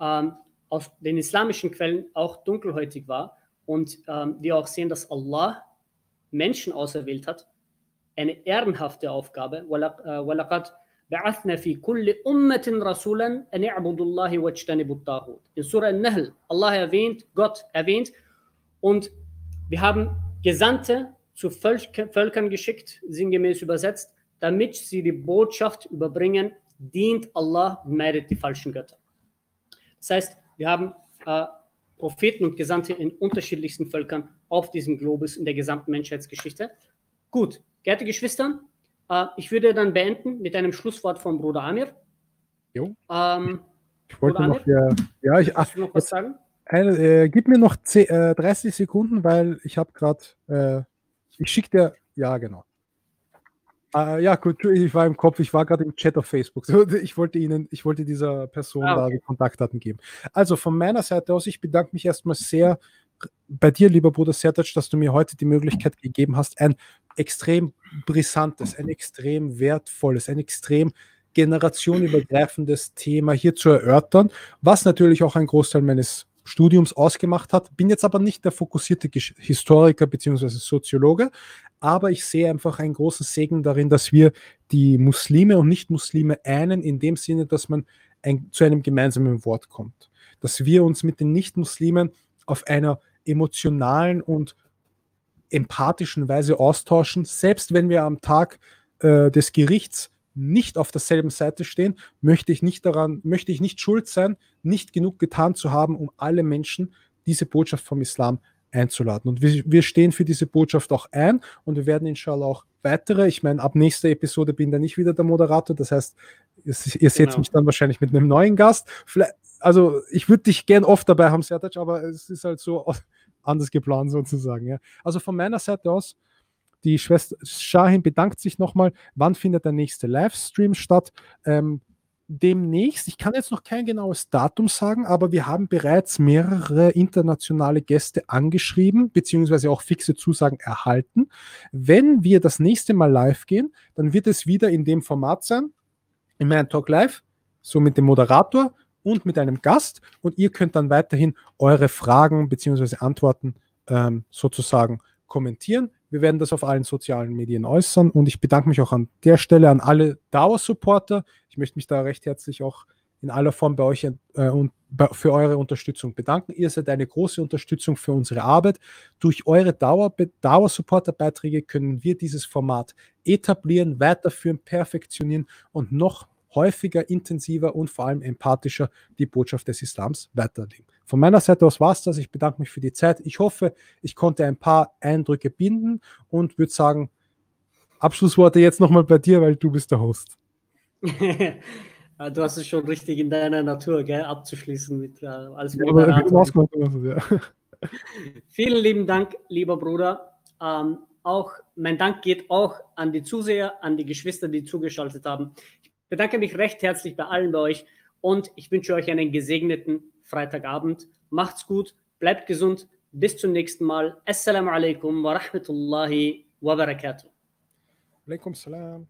ähm, aus den islamischen Quellen auch dunkelhäutig war und ähm, wir auch sehen, dass Allah Menschen auserwählt hat, eine ehrenhafte Aufgabe. وَلَقَ- äh, وَلَقَدْ بَعَثْنَا فِي كُلِّ أُمَّةٍ رَسُولًا أَنِ اعْبُدُوا اللَّهِ وَاجْتَنِبُوا الطَّاغُوتَ. In Surah An-Nahl, Allah erwähnt, Gott erwähnt und wir haben Gesandte zu Völk Völkern geschickt, sinngemäß übersetzt, damit sie die Botschaft überbringen, dient Allah, meidet die falschen Götter. Das heißt, wir haben äh, Propheten und Gesandte in unterschiedlichsten Völkern auf diesem Globus in der gesamten Menschheitsgeschichte. Gut, geehrte Geschwister, äh, ich würde dann beenden mit einem Schlusswort von Bruder Amir. Jo. Ähm, Ich wollte Oder noch, ja, ja, ich, ach, noch was sagen? eine, äh, gib mir noch 10, äh, 30 Sekunden, weil ich habe gerade, äh, ich schicke dir, ja, genau. Äh, ja, gut, ich war im Kopf, ich war gerade im Chat auf Facebook. Ich wollte Ihnen, ich wollte dieser Person Ah, da okay. die Kontaktdaten geben. Also von meiner Seite aus, ich bedanke mich erstmal sehr bei dir, lieber Bruder Sertac, dass du mir heute die Möglichkeit gegeben hast, ein extrem brisantes, ein extrem wertvolles, ein extrem generationenübergreifendes Thema hier zu erörtern, was natürlich auch ein Großteil meines Studiums ausgemacht hat. Bin jetzt aber nicht der fokussierte Historiker bzw. Soziologe, aber ich sehe einfach einen großen Segen darin, dass wir die Muslime und Nicht-Muslime einen, in dem Sinne, dass man ein, zu einem gemeinsamen Wort kommt. Dass wir uns mit den Nicht-Muslimen auf einer emotionalen und empathischen Weise austauschen, selbst wenn wir am Tag äh, des Gerichts nicht auf derselben Seite stehen, möchte ich nicht daran, möchte ich nicht schuld sein, nicht genug getan zu haben, um alle Menschen diese Botschaft vom Islam einzuladen. Und wir, wir stehen für diese Botschaft auch ein und wir werden inshallah auch weitere, ich meine, ab nächster Episode bin dann nicht wieder der Moderator, das heißt, ihr, ihr seht Genau. mich dann wahrscheinlich mit einem neuen Gast. Vielleicht, also ich würde dich gern oft dabei haben, Sertac, aber es ist halt so anders geplant sozusagen. Ja. Also von meiner Seite aus, die Schwester Shahin bedankt sich nochmal. Wann findet der nächste Livestream statt? Ähm, demnächst, ich kann jetzt noch kein genaues Datum sagen, aber wir haben bereits mehrere internationale Gäste angeschrieben, beziehungsweise auch fixe Zusagen erhalten. Wenn wir das nächste Mal live gehen, dann wird es wieder in dem Format sein, im Man Talk Live, so mit dem Moderator und mit einem Gast. Und ihr könnt dann weiterhin eure Fragen beziehungsweise Antworten ähm, sozusagen kommentieren. Wir werden das auf allen sozialen Medien äußern und ich bedanke mich auch an der Stelle an alle Dauersupporter. Ich möchte mich da recht herzlich auch in aller Form bei euch äh, und für eure Unterstützung bedanken. Ihr seid eine große Unterstützung für unsere Arbeit. Durch eure Dauer, Dauersupporterbeiträge können wir dieses Format etablieren, weiterführen, perfektionieren und noch häufiger, intensiver und vor allem empathischer die Botschaft des Islams weiterleben. Von meiner Seite aus war es das. Ich bedanke mich für die Zeit. Ich hoffe, ich konnte ein paar Eindrücke binden und würde sagen, Abschlussworte jetzt nochmal bei dir, weil du bist der Host. Ah, du hast es schon richtig in deiner Natur, gell, abzuschließen mit äh, als Ja, ja. Vielen lieben Dank, lieber Bruder. Ähm, auch mein Dank geht auch an die Zuseher, an die Geschwister, die zugeschaltet haben. Ich bedanke mich recht herzlich bei allen bei euch und ich wünsche euch einen gesegneten Freitagabend. Macht's gut, bleibt gesund. Bis zum nächsten Mal. Assalamu alaikum wa rahmatullahi wa barakatuh. Alaikum salam.